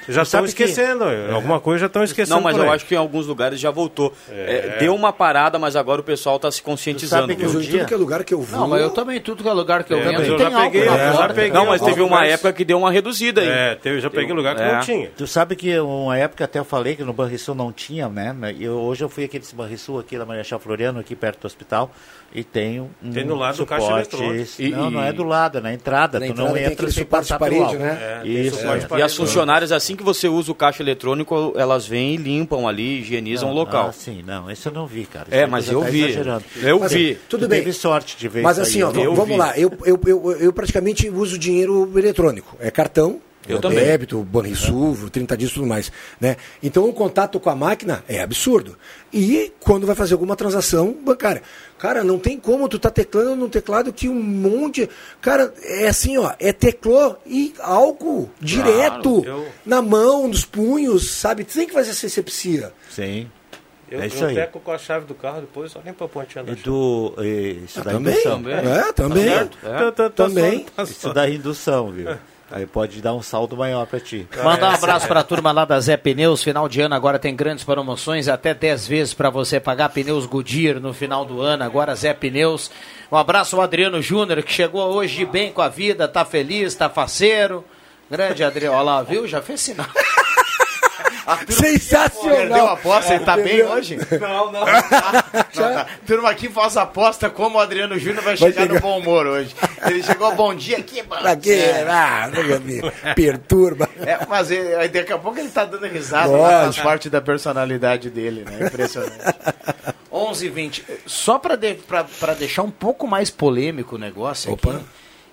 Speaker 12: já estão esquecendo. Alguma coisa já estão esquecendo.
Speaker 5: Não, mas
Speaker 12: por
Speaker 5: eu acho que em alguns lugares já voltou.
Speaker 12: É.
Speaker 5: É, deu uma parada, mas agora o pessoal está se conscientizando.
Speaker 1: sabe que dia-
Speaker 4: Tudo que é lugar que eu vou.
Speaker 1: Não, mas eu também, tudo que é lugar que eu
Speaker 12: É, mas eu já peguei,
Speaker 1: na
Speaker 12: é, já peguei
Speaker 5: Não, mas teve uma época que deu uma reduzida aí.
Speaker 12: É, teve, já peguei lugar que não tinha.
Speaker 3: Tu sabe que uma época até eu falei que no Banrisul não tinha, né? E eu, hoje eu fui aqui nesse Banrisul aqui da Marechal Floriano, aqui perto do hospital, e tem um
Speaker 12: Tem no lado do caixa
Speaker 3: suporte.
Speaker 12: eletrônico.
Speaker 3: E- não, não é do lado, é na entrada.
Speaker 5: Na
Speaker 3: tu
Speaker 5: entrada
Speaker 3: não entra sem
Speaker 5: suporte
Speaker 3: passar
Speaker 5: parede, né?
Speaker 12: É,
Speaker 3: Isso, é.
Speaker 5: E as funcionárias, assim que você usa o caixa eletrônico, elas vêm e limpam ali, higienizam
Speaker 3: Não,
Speaker 5: o local.
Speaker 3: Ah, sim, não, isso eu não vi, cara.
Speaker 5: É, mas eu
Speaker 3: tá
Speaker 5: vi.
Speaker 3: exagerando.
Speaker 5: Eu
Speaker 3: Mas,
Speaker 5: vi.
Speaker 4: Tudo
Speaker 3: tu
Speaker 4: bem.
Speaker 3: Teve sorte de ver
Speaker 4: Mas
Speaker 3: isso
Speaker 4: assim,
Speaker 3: aí,
Speaker 4: ó, vamos lá. Eu, eu, eu, eu praticamente uso dinheiro eletrônico. É cartão.
Speaker 5: Eu
Speaker 4: é
Speaker 5: também.
Speaker 4: Débito, Banrisul, 30 dias e tudo mais. Né? Então o contato com a máquina é absurdo. E quando vai fazer alguma transação bancária. Cara, não tem como tu tá teclando num teclado que um monte. Cara, é assim, ó, é teclô e álcool direto
Speaker 12: eu-
Speaker 4: na mão, nos punhos, sabe? Tu tem que fazer essa asepsia.
Speaker 3: Sim.
Speaker 12: Eu,
Speaker 3: é isso
Speaker 12: eu
Speaker 3: aí.
Speaker 12: teco com a chave do carro, depois só limpa a pontinha da
Speaker 3: E
Speaker 12: chave.
Speaker 3: do, e isso da
Speaker 4: também,
Speaker 3: indução.
Speaker 4: é, também.
Speaker 3: Tá certo?
Speaker 12: Tá, tá, tá
Speaker 4: Também.
Speaker 12: só- tá
Speaker 3: Isso da indução, viu? Aí pode dar um saldo maior pra ti.
Speaker 1: Mandar um abraço para a turma lá da Zé Pneus. Final de ano agora tem grandes promoções, até 10 vezes para você pagar pneus Goodyear no final do ano. Agora Zé Pneus. Um abraço ao Adriano Júnior, que chegou hoje bem com a vida, tá feliz, tá faceiro. Grande Adriano, olha lá, viu? Já fez sinal.
Speaker 4: Sensacional.
Speaker 1: Perdeu a aposta, ele tá bem
Speaker 4: Perdeu.
Speaker 1: hoje?
Speaker 5: Não, não.
Speaker 1: Tá. Turma aqui faz aposta como o Adriano Júnior vai,
Speaker 4: Vai
Speaker 1: chegar no bom humor hoje. Ele chegou, bom dia aqui, mano.
Speaker 4: Pra quê?
Speaker 1: É.
Speaker 4: Ah, não me perturba.
Speaker 1: É, mas ele- aí daqui a pouco ele tá dando risada, né? Faz parte da personalidade dele, né? Impressionante. 11 h 20 Só pra, de, pra, pra deixar um pouco mais polêmico o negócio
Speaker 4: Opa.
Speaker 1: aqui,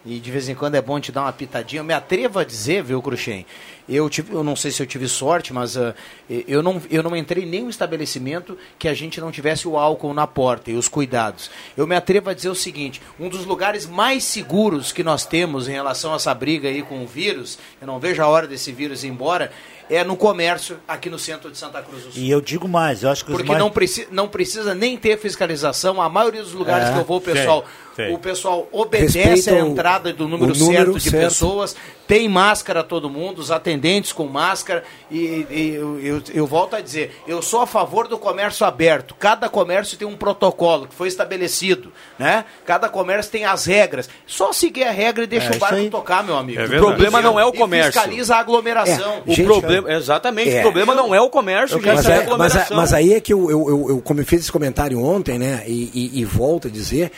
Speaker 1: e de vez em quando é bom te dar uma pitadinha, eu me atrevo a dizer, viu, Cruxem? Eu, tive, eu não sei se eu tive sorte, mas ah, eu, não, eu não entrei em nenhum estabelecimento que a gente não tivesse o álcool na porta e os cuidados. Eu me atrevo a dizer o seguinte: um dos lugares mais seguros que nós temos em relação a essa briga aí com o vírus, eu não vejo a hora desse vírus ir embora, é no comércio aqui no centro de Santa Cruz do Sul.
Speaker 3: E eu digo mais, eu acho que os
Speaker 1: Porque
Speaker 3: mais...
Speaker 1: não, preci não precisa nem ter fiscalização. A maioria dos lugares
Speaker 3: É,
Speaker 1: que eu vou, o pessoal,
Speaker 12: tem, tem.
Speaker 1: o pessoal obedece
Speaker 4: Respeita
Speaker 1: a entrada do número,
Speaker 4: número
Speaker 1: certo de
Speaker 4: certo.
Speaker 1: pessoas, tem máscara todo mundo, os atendentes com máscara. E, e eu, eu, eu volto a dizer, eu sou a favor do comércio aberto. Cada comércio tem um protocolo que foi estabelecido, né? Cada comércio tem as regras. Só seguir a regra e deixa
Speaker 3: É,
Speaker 1: o barco tocar, meu amigo.
Speaker 12: É
Speaker 5: O problema não é o
Speaker 1: E
Speaker 5: comércio.
Speaker 1: fiscaliza a aglomeração.
Speaker 4: É,
Speaker 5: O
Speaker 4: Gente,
Speaker 5: problema, exatamente,
Speaker 4: é.
Speaker 5: o problema não é o comércio, gente,
Speaker 4: Mas,
Speaker 5: é a
Speaker 4: é- mas, é- mas aí é que eu, eu, eu, eu como eu fiz esse comentário ontem, né, e, e, e volto a dizer,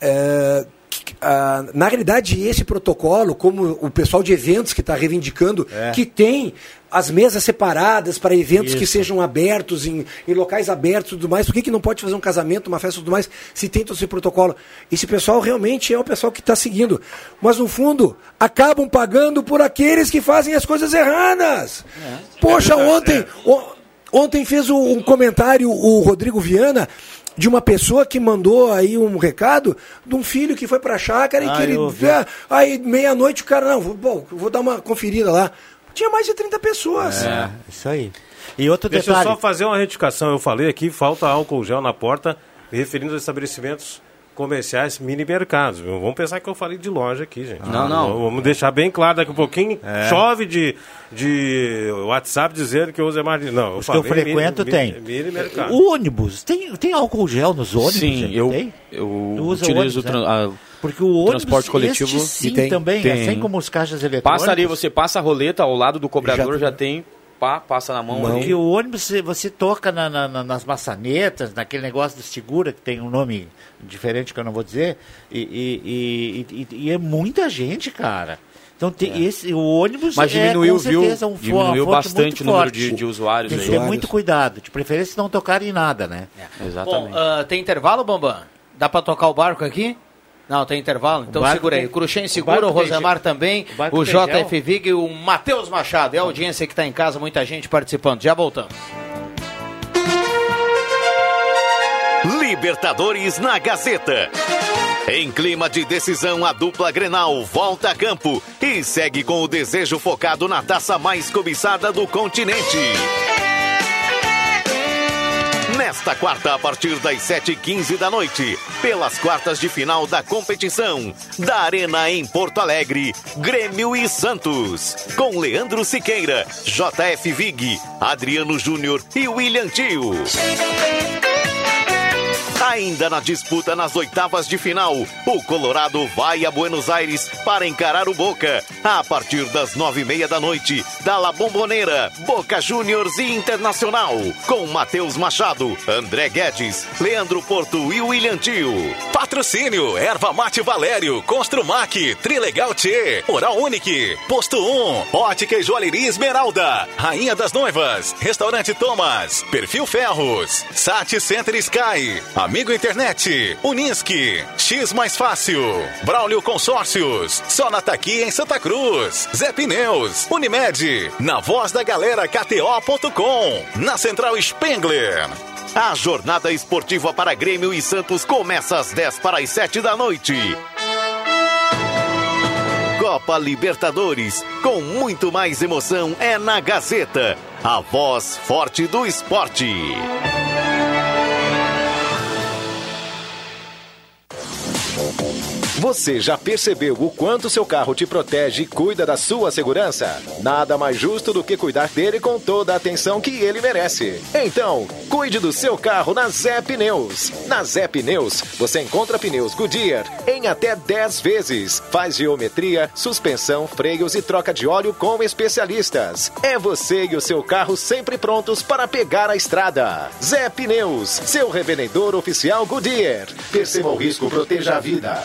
Speaker 4: é, que, ah, na realidade esse protocolo, como o pessoal de eventos que está reivindicando,
Speaker 3: É.
Speaker 4: que tem as mesas separadas para eventos que
Speaker 3: Isso.
Speaker 4: sejam abertos, em, em locais abertos e tudo mais, por que, que não pode fazer um casamento, uma festa e tudo mais, se tem todo esse protocolo? Esse pessoal realmente é o pessoal que está seguindo. Mas no fundo, acabam pagando por aqueles que fazem as coisas erradas. Poxa, ontem. o- Ontem fez um, um comentário o Rodrigo Viana de uma pessoa que mandou aí um recado de um filho que foi pra chácara e
Speaker 3: Ah,
Speaker 4: que ele.
Speaker 3: eu
Speaker 4: ah, aí meia-noite o cara, não, vou, bom, vou dar uma conferida lá. Tinha mais de 30 pessoas.
Speaker 3: É, isso aí. E outro
Speaker 12: Deixa eu
Speaker 3: detalhe...
Speaker 12: só fazer uma retificação. Eu falei aqui, falta álcool gel na porta, referindo a estabelecimentos comerciais, mini mercados. viu? Vamos pensar que eu falei de loja aqui, gente.
Speaker 5: Não, não.
Speaker 12: Vamos deixar bem claro, daqui a pouquinho
Speaker 3: É.
Speaker 12: chove de, de WhatsApp dizendo que eu uso mais. Não, eu
Speaker 3: Os que eu frequento
Speaker 12: mini,
Speaker 3: tem.
Speaker 12: Mini, mini mercado.
Speaker 3: O ônibus, tem, tem álcool gel nos ônibus?
Speaker 5: Sim,
Speaker 3: gente?
Speaker 5: eu,
Speaker 3: Tem?
Speaker 5: eu
Speaker 3: usa
Speaker 5: utilizo
Speaker 3: ônibus, né?
Speaker 5: a-
Speaker 3: Porque o ônibus,
Speaker 5: transporte coletivo
Speaker 3: este sim
Speaker 5: tem-
Speaker 3: também,
Speaker 5: tem.
Speaker 3: assim como os caixas eletrônicos.
Speaker 5: Passa ali, você passa a roleta ao lado do cobrador, já,
Speaker 4: Já-
Speaker 5: tem, pá, passa na mão
Speaker 3: Porque
Speaker 5: ali.
Speaker 3: o ônibus, você- você toca na- na- na- nas maçanetas, naquele negócio de segura, que tem um nome diferente que eu não vou dizer, e, e- e- e- e é muita gente, cara. Então tem esse, o ônibus
Speaker 5: Mas
Speaker 3: é,
Speaker 5: diminuiu,
Speaker 3: com certeza,
Speaker 5: viu?
Speaker 3: um, fo-
Speaker 5: Diminuiu bastante o número de, de usuários
Speaker 3: Tem que
Speaker 5: aí.
Speaker 3: ter muito cuidado, de preferência não tocar em nada, né?
Speaker 5: Exatamente.
Speaker 1: Bom, ah, tem intervalo, Bambam? Dá pra tocar o barco aqui? Não, tem intervalo? Então segura aí.
Speaker 3: tem-
Speaker 1: O Cruxem
Speaker 3: o
Speaker 1: segura, o
Speaker 3: tem
Speaker 1: Rosemar
Speaker 3: gel.
Speaker 1: também,
Speaker 3: O
Speaker 1: o
Speaker 3: tem
Speaker 1: JF Vig e o Matheus Machado. É a audiência que está em casa, muita gente participando. Já voltamos.
Speaker 6: Libertadores na Gazeta. Em clima de decisão, a dupla Grenal volta a campo e segue com o desejo focado na taça mais cobiçada do continente. Nesta quarta, a partir das 7h15 da noite, pelas quartas de final da competição da Arena em Porto Alegre, Grêmio e Santos, com Leandro Siqueira, JF Vig, Adriano Júnior e William Tio. Ainda na disputa nas oitavas de final, o Colorado vai a Buenos Aires para encarar o Boca. A partir das nove e meia da noite, da La Bombonera, Boca Juniors e Internacional, com Matheus Machado, André Guedes, Leandro Porto e William Tio.
Speaker 20: Patrocínio, Erva Mate Valério, Construmac, Trilegal T, Oral Unique, Posto 1, Ótica e Joalheria Esmeralda, Rainha das Noivas, Restaurante Thomas, Perfil Ferros, Sat Center Sky, Amigo Internet, Unisque, X Mais Fácil, Braulio Consórcios, Sonata aqui em Santa Cruz, Zé Pneus, Unimed, na voz da galera KTO.com, na Central Spengler.
Speaker 6: A jornada esportiva para Grêmio e Santos começa às 10 para as 7 da noite. Copa Libertadores, com muito mais emoção, é na Gazeta, a voz forte do esporte. Thank you.
Speaker 17: Você já percebeu o quanto seu carro te protege e cuida da sua segurança? Nada mais justo do que cuidar dele com toda a atenção que ele merece. Então, cuide do seu carro na Zé Pneus. Na Zé Pneus, você encontra pneus Goodyear em até 10 vezes. Faz geometria, suspensão, freios e troca de óleo com especialistas. É você e o seu carro sempre prontos para pegar a estrada. Zé Pneus, seu revendedor oficial Goodyear. Perceba o risco, proteja a vida.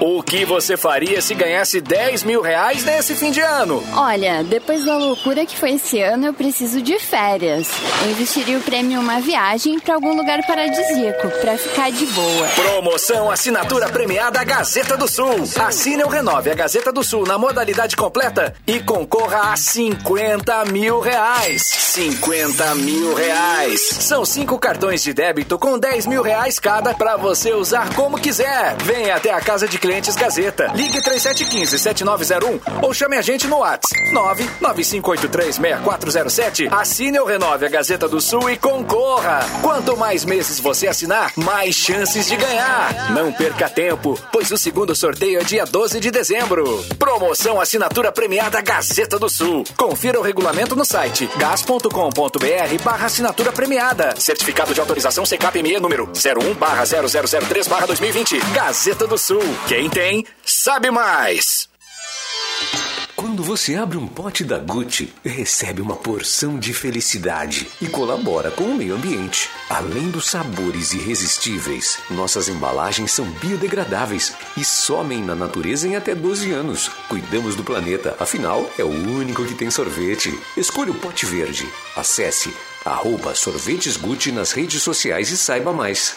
Speaker 24: O que você faria se ganhasse 10 mil reais nesse fim de ano?
Speaker 25: Olha, depois da loucura que foi esse ano, eu preciso de férias. Eu investiria o prêmio em uma viagem para algum lugar paradisíaco, para ficar de boa.
Speaker 24: Promoção Assinatura Premiada Gazeta do Sul. Assine ou renove a Gazeta do Sul na modalidade completa e concorra a 50 mil reais. 50 mil reais. São cinco cartões de débito com 10 mil reais cada para você usar como quiser. Venha até a Casa de Clientes Gazeta. Ligue 3715-7901 ou chame a gente no WhatsApp 995836407. Assine ou renove a Gazeta do Sul e concorra. Quanto mais meses você assinar, mais chances de ganhar. Não perca tempo, pois o segundo sorteio é dia 12 de dezembro. Promoção Assinatura Premiada Gazeta do Sul. Confira o regulamento no site gas.com.br barra assinatura premiada. Certificado de autorização CKPME número 01 barra 0003 barra 2020. Gazeta do Sul. Quem tem, sabe mais.
Speaker 26: Quando você abre um pote da Gucci, recebe uma porção de felicidade e colabora com o meio ambiente. Além dos sabores irresistíveis, nossas embalagens são biodegradáveis e somem na natureza em até 12 anos. Cuidamos do planeta, afinal, é o único que tem sorvete. Escolha o pote verde. Acesse arroba sorvetes Gucci nas redes sociais e saiba mais.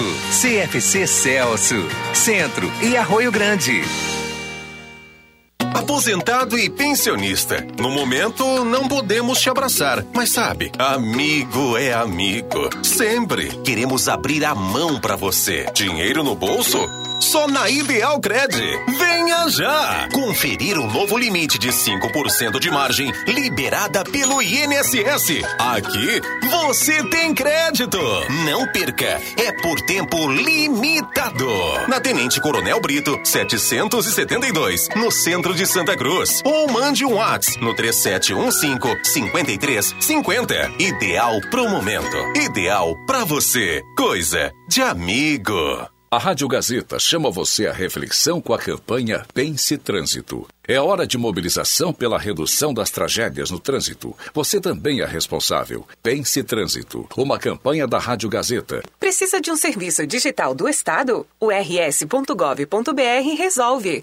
Speaker 18: CFC Celso, Centro e Arroio Grande.
Speaker 19: Aposentado e pensionista. No momento, não podemos te abraçar, mas sabe, amigo é amigo. Sempre queremos abrir a mão para você. Dinheiro no bolso? Só na Ideal Cred. Venha já! Conferir o novo limite de 5% de margem liberada pelo INSS. Aqui você tem crédito. Não perca. É por tempo limitado. Na Tenente Coronel Brito, 772, no centro de Santa Cruz. Ou mande um WhatsApp no 3715-5350. Ideal pro momento. Ideal pra você. Coisa de amigo.
Speaker 27: A Rádio Gazeta chama você à reflexão com a campanha Pense Trânsito. É hora de mobilização pela redução das tragédias no trânsito. Você também é responsável. Pense Trânsito, uma campanha da Rádio Gazeta.
Speaker 23: Precisa de um serviço digital do Estado? O rs.gov.br resolve.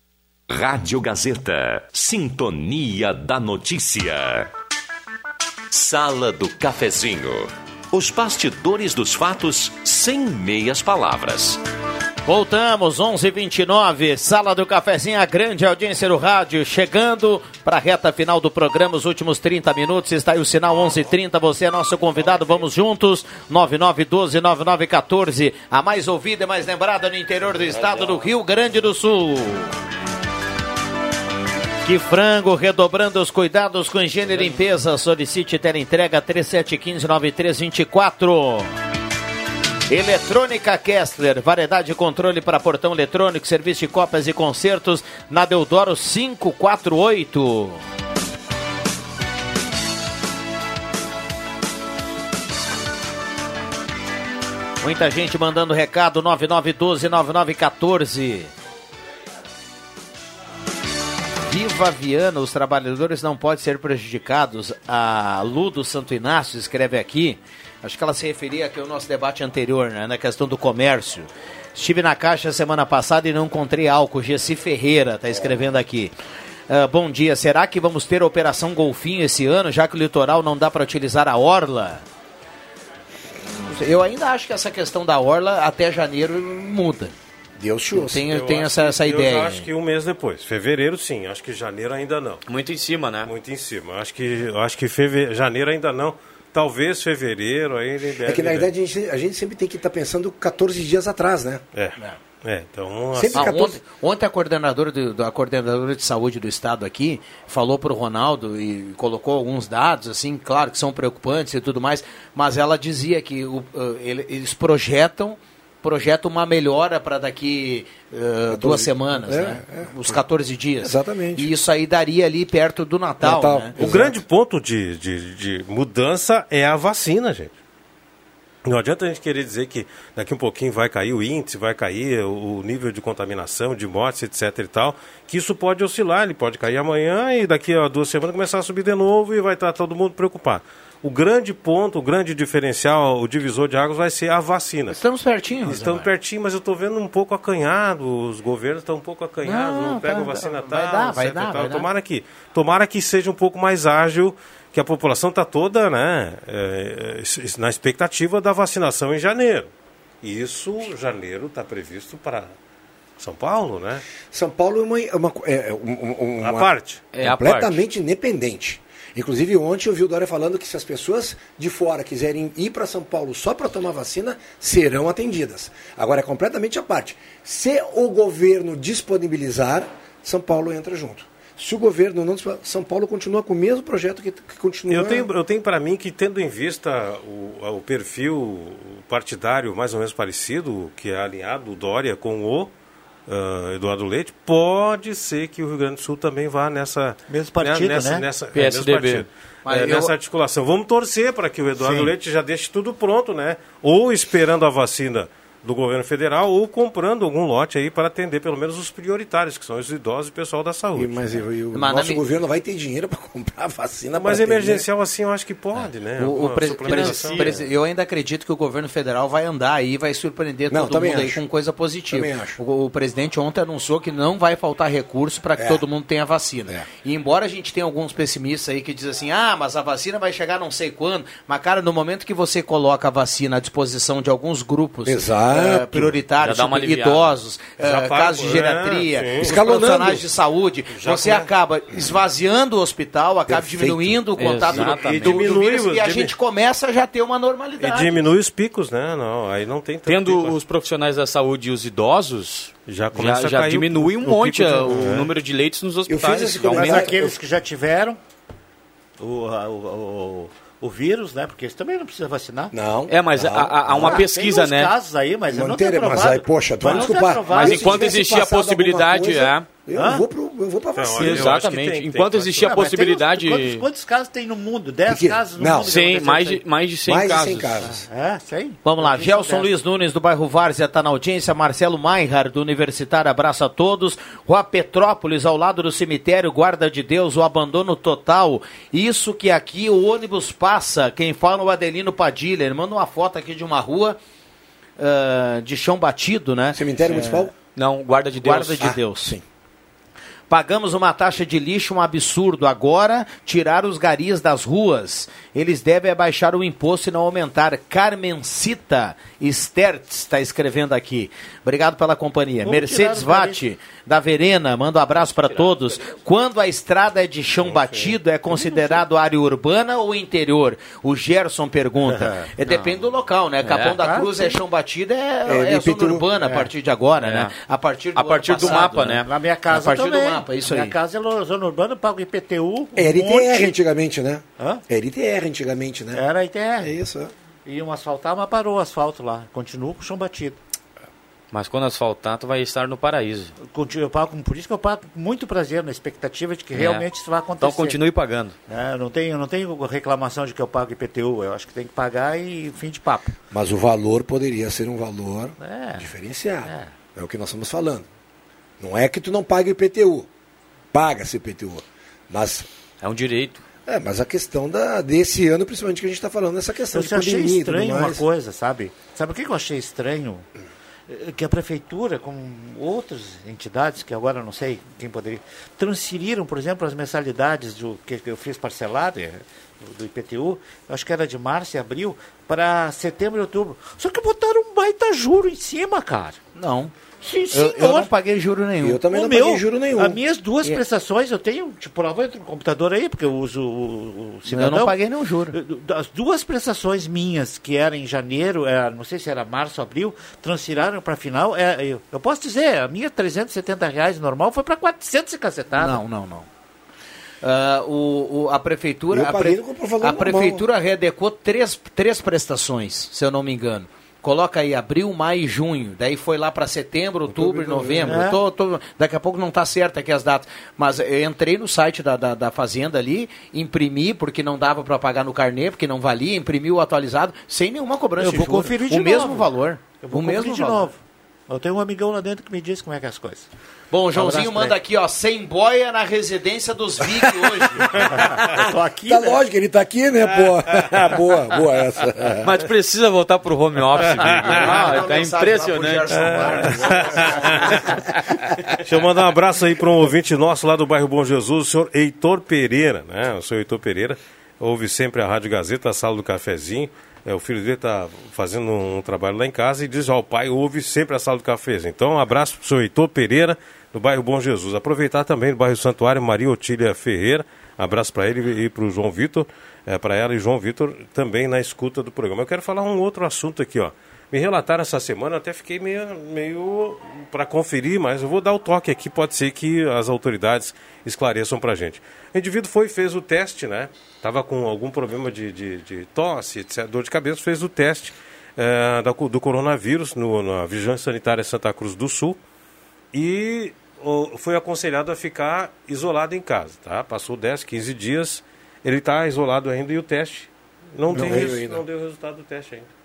Speaker 11: Rádio Gazeta. Sintonia da Notícia. Sala do Cafezinho. Os bastidores dos fatos sem meias palavras.
Speaker 1: Voltamos, 11:29, Sala do Cafezinho, a grande audiência do rádio, chegando para a reta final do programa, os últimos 30 minutos, está aí o sinal 11:30, você é nosso convidado, vamos juntos, 9912-9914, a mais ouvida e mais lembrada no interior do estado do Rio Grande do Sul. Que frango, redobrando os cuidados com higiene e limpeza. Solicite ter entrega 3715-9324. Eletrônica Kessler, variedade de controle para portão eletrônico, serviço de cópias e concertos na Deodoro 548. Muita gente mandando recado 9912-9914. Viva Viana, os trabalhadores não podem ser prejudicados. A Lu do Santo Inácio escreve aqui, acho que ela se referia aqui ao nosso debate anterior, né, na questão do comércio. Estive na caixa semana passada e não encontrei álcool. Gessi Ferreira está escrevendo aqui. Uh, bom dia, será que vamos ter a Operação Golfinho esse ano, já que o litoral não dá para utilizar a Orla? Eu ainda acho que essa questão da Orla até janeiro muda.
Speaker 4: Deus te ouça.
Speaker 1: Tem,
Speaker 12: Eu
Speaker 1: tem
Speaker 12: acho
Speaker 1: essa,
Speaker 12: que-
Speaker 1: essa
Speaker 12: Eu
Speaker 1: ideia.
Speaker 12: acho que um mês depois. Fevereiro, sim. Acho que janeiro ainda não.
Speaker 5: Muito em cima, né?
Speaker 12: Muito em cima. Acho que, eu acho que feve... janeiro ainda não. Talvez fevereiro ainda.
Speaker 4: É que na verdade a gente, a gente sempre tem que estar pensando 14 dias atrás, né?
Speaker 12: É. É, então.
Speaker 4: Sempre
Speaker 1: Ah,
Speaker 4: 14
Speaker 1: ontem, ontem a coordenadora, do, a coordenadora de saúde do estado aqui falou para o Ronaldo e colocou alguns dados, assim, claro que são preocupantes e tudo mais, mas ela dizia que o, uh, ele- eles projetam projetam uma melhora para daqui uh, duas semanas,
Speaker 4: É,
Speaker 1: né?
Speaker 4: é.
Speaker 1: Os 14 dias.
Speaker 4: Exatamente.
Speaker 1: E isso aí daria ali perto do Natal. né?
Speaker 12: O grande ponto de, de, de mudança é a vacina, gente. Não adianta a gente querer dizer que daqui um pouquinho vai cair o índice, vai cair o o nível de contaminação, de mortes, etc e tal, que isso pode oscilar, ele pode cair amanhã e daqui a duas semanas começar a subir de novo e vai estar todo mundo preocupado. O grande ponto, o grande diferencial, o divisor de águas vai ser a vacina.
Speaker 1: Estamos pertinho.
Speaker 12: Estamos pertinho, mas eu estou vendo um pouco acanhado, os governos estão um pouco acanhados, não,
Speaker 1: Não,
Speaker 12: pegam
Speaker 1: tá,
Speaker 12: vacina
Speaker 1: tá,
Speaker 12: tal,
Speaker 1: vai dar, vai dar,
Speaker 12: tal.
Speaker 1: vai dar.
Speaker 12: Tomara que, tomara que seja um pouco mais ágil, que a população está toda né, é, é, na expectativa da vacinação em janeiro. E isso, janeiro, está previsto para São Paulo, né?
Speaker 4: São Paulo é uma, é uma, é um- um- uma
Speaker 12: A parte.
Speaker 5: É a
Speaker 4: completamente independente. Inclusive, ontem eu vi o Dória falando que se as pessoas de fora quiserem ir para São Paulo só para tomar vacina, serão atendidas. Agora, é completamente à parte. Se o governo disponibilizar, São Paulo entra junto. se o governo não São Paulo continua com o mesmo projeto que, que continua.
Speaker 12: Eu tenho, eu tenho para mim que tendo em vista o, o perfil partidário mais ou menos parecido, que é alinhado o Dória com o uh, Eduardo Leite, pode ser que o Rio Grande do Sul também vá nessa
Speaker 3: mesmo partido,
Speaker 12: nessa,
Speaker 3: né?
Speaker 12: nessa,
Speaker 1: PSDB.
Speaker 12: É, mesmo partido, é,
Speaker 1: eu...
Speaker 12: nessa articulação. Vamos torcer para que o Eduardo Sim. Leite já deixe tudo pronto, né? Ou esperando a vacina do governo federal ou comprando algum lote aí para atender pelo menos os prioritários, que são os idosos e o pessoal da saúde.
Speaker 4: E, mas, e, e o mas nosso governo vai ter dinheiro para comprar vacina
Speaker 12: Mas emergencial assim eu acho que pode, é. né?
Speaker 1: O, o pre pre eu ainda acredito que o governo federal vai andar aí, vai surpreender não, todo mundo acho. aí com coisa positiva. O, o, presidente ontem anunciou que não vai faltar recurso para que é. todo mundo tenha vacina. É. E embora a gente tenha alguns pessimistas aí que dizem assim, ah, mas a vacina vai chegar não sei quando, mas cara, no momento que você coloca a vacina à disposição de alguns grupos
Speaker 4: Exato
Speaker 1: uh, prioritários, idosos, uh, casos de é, geriatria, é, profissionais de saúde, Já você acaba esvaziando o hospital, acaba Perfeito. diminuindo o contato do,
Speaker 12: e, do, diminui,
Speaker 1: do vírus, e a gente começa a já ter uma normalidade.
Speaker 12: E diminui os picos, né? Não, aí não tem
Speaker 5: Tendo pico. os profissionais da saúde e os idosos, já, começa já, já diminui um monte o, o, número de leitos nos hospitais.
Speaker 3: Eu fiz esse aqueles que já tiveram o, o, o vírus, né? Porque eles também não precisam vacinar.
Speaker 4: Não.
Speaker 5: É, mas
Speaker 4: não.
Speaker 5: há, há uma ah, pesquisa,
Speaker 3: tem
Speaker 5: né?
Speaker 3: casos aí, mas não, não tem
Speaker 4: Mas aí, poxa, tu vai desculpar.
Speaker 5: Mas enquanto existia a possibilidade, coisa, é.
Speaker 4: Eu vou, pro, eu vou pra vacina.
Speaker 5: Exatamente. Tem, Enquanto existia a possibilidade.
Speaker 3: Quantos, quantos, casos tem no mundo? 10 casos no
Speaker 5: não,
Speaker 3: mundo?
Speaker 5: 100, mais, de, mais de 100
Speaker 4: mais
Speaker 5: casos.
Speaker 4: De 100 casos.
Speaker 3: É, sei.
Speaker 1: Vamos lá. Gelson Luiz Nunes, do bairro Várzea, está na audiência. Marcelo Maihar, do Universitário, abraça a todos. Rua Petrópolis, ao lado do cemitério, guarda de Deus, o abandono total. Isso que aqui o ônibus passa. Quem fala é o Adelino Padilha. Ele manda uma foto aqui de uma rua uh, de chão batido, né?
Speaker 4: Cemitério é... municipal?
Speaker 5: Não, guarda de Deus.
Speaker 1: Guarda de ah, Deus. Sim. Pagamos uma taxa de lixo um absurdo. Agora, tirar os garis das ruas. Eles devem abaixar o imposto e não aumentar. Carmencita Stertz está escrevendo aqui. Obrigado pela companhia. Vamos Mercedes Vatti, da Verena, manda um abraço para todos. Quando a estrada é de chão batido, é considerado área urbana ou interior? O Gerson pergunta. É, depende do local, né? Capão é. da Cruz é chão batido, é, é, é zona urbana a é. partir de agora, né?
Speaker 5: A partir do, a partir do mapa, né?
Speaker 3: Na minha casa
Speaker 1: A partir
Speaker 3: também.
Speaker 1: do mapa, isso
Speaker 3: minha
Speaker 1: aí.
Speaker 3: Minha casa é zona urbana, eu pago IPTU.
Speaker 4: É RTR antigamente, né? Hã? É RTR antigamente, né?
Speaker 3: Era ITR.
Speaker 4: É isso, é.
Speaker 3: Iam asfaltar, mas parou o asfalto lá. Continua com o chão batido.
Speaker 5: Mas quando asfaltar, tu vai estar no paraíso.
Speaker 3: Eu pago, por isso que eu pago com muito prazer, na expectativa de que é. realmente isso vai acontecer.
Speaker 5: Então continue pagando.
Speaker 3: É, não, tenho, não tenho reclamação de que eu pago IPTU. Eu acho que tem que pagar e fim de papo.
Speaker 4: Mas o valor poderia ser um valor é. diferenciado. É. é o que nós estamos falando. Não é que tu não pague IPTU. Paga-se IPTU. Mas.
Speaker 5: É um direito.
Speaker 4: É, mas a questão da, desse ano, principalmente que a gente está falando, essa questão
Speaker 3: eu de pandemia. Eu achei estranho uma coisa, sabe? Sabe o que eu achei estranho? Que a prefeitura, com outras entidades, que agora não sei quem poderia, transferiram, por exemplo, as mensalidades do, que eu fiz parcelado, é, do IPTU, acho que era de março e abril, para setembro e outubro. Só que botaram um baita juro em cima, cara.
Speaker 1: Não. Sim, eu, eu, não paguei juro nenhum.
Speaker 4: Eu também o não meu, paguei juro nenhum.
Speaker 3: As minhas duas é. prestações, eu tenho, tipo, prova no computador aí, porque eu uso o, o cidadão.
Speaker 1: Eu não paguei nenhum juro.
Speaker 3: As duas prestações minhas, que eram em janeiro, é, não sei se era março, abril, transfiraram para final. É, eu, eu, posso dizer, a minha 370 reais normal foi para 400 e cacetada.
Speaker 1: Não, não, não. Uh, o, o, a prefeitura, a, pre, a prefeitura readequou três, três prestações, se eu não me engano coloca aí abril, maio e junho. Daí foi lá para setembro, outubro, novembro. É. Tô, tô, daqui a pouco não está certo aqui as datas. Mas eu entrei no site da, da, da Fazenda ali, imprimi, porque não dava para pagar no carnê, porque não valia, imprimi o atualizado, sem nenhuma cobrança
Speaker 3: eu vou
Speaker 1: de
Speaker 3: conferir de
Speaker 1: o
Speaker 3: novo.
Speaker 1: mesmo valor.
Speaker 3: Eu vou
Speaker 1: o
Speaker 3: mesmo de valor. novo. Eu tenho um amigão lá dentro que me diz como é que é as coisas.
Speaker 1: Bom, o Joãozinho um manda aqui, ó, sem boia na residência dos Vic hoje.
Speaker 4: Eu tô aqui, tá né? lógico, ele tá aqui, né, pô? boa, boa essa.
Speaker 5: Mas precisa voltar pro home office, ah, tá impressionante.
Speaker 12: Deixa eu mandar um abraço aí para um ouvinte nosso lá do bairro Bom Jesus, o senhor Heitor Pereira, né? O senhor Heitor Pereira ouve sempre a Rádio Gazeta, a sala do cafezinho. É, o filho dele está fazendo um trabalho lá em casa e diz: Ó, o pai ouve sempre a sala do cafezinho. Então, um abraço para o senhor Heitor Pereira, do bairro Bom Jesus. Aproveitar também do bairro Santuário, Maria Otília Ferreira. Abraço para ele e para o João Vitor, é, para ela e João Vitor também na escuta do programa. Eu quero falar um outro assunto aqui, ó. Me relataram essa semana, até fiquei meio, meio para conferir, mas eu vou dar o toque aqui, pode ser que as autoridades esclareçam para gente. O indivíduo foi fez o teste, né? Estava com algum problema de, de, de, tosse, etc., dor de cabeça, fez o teste é, do, do coronavírus no, na Vigilância Sanitária Santa Cruz do Sul e o, foi aconselhado a ficar isolado em casa, tá? Passou 10, 15 dias, ele está isolado ainda e o teste não, não, tem, não deu resultado do teste ainda.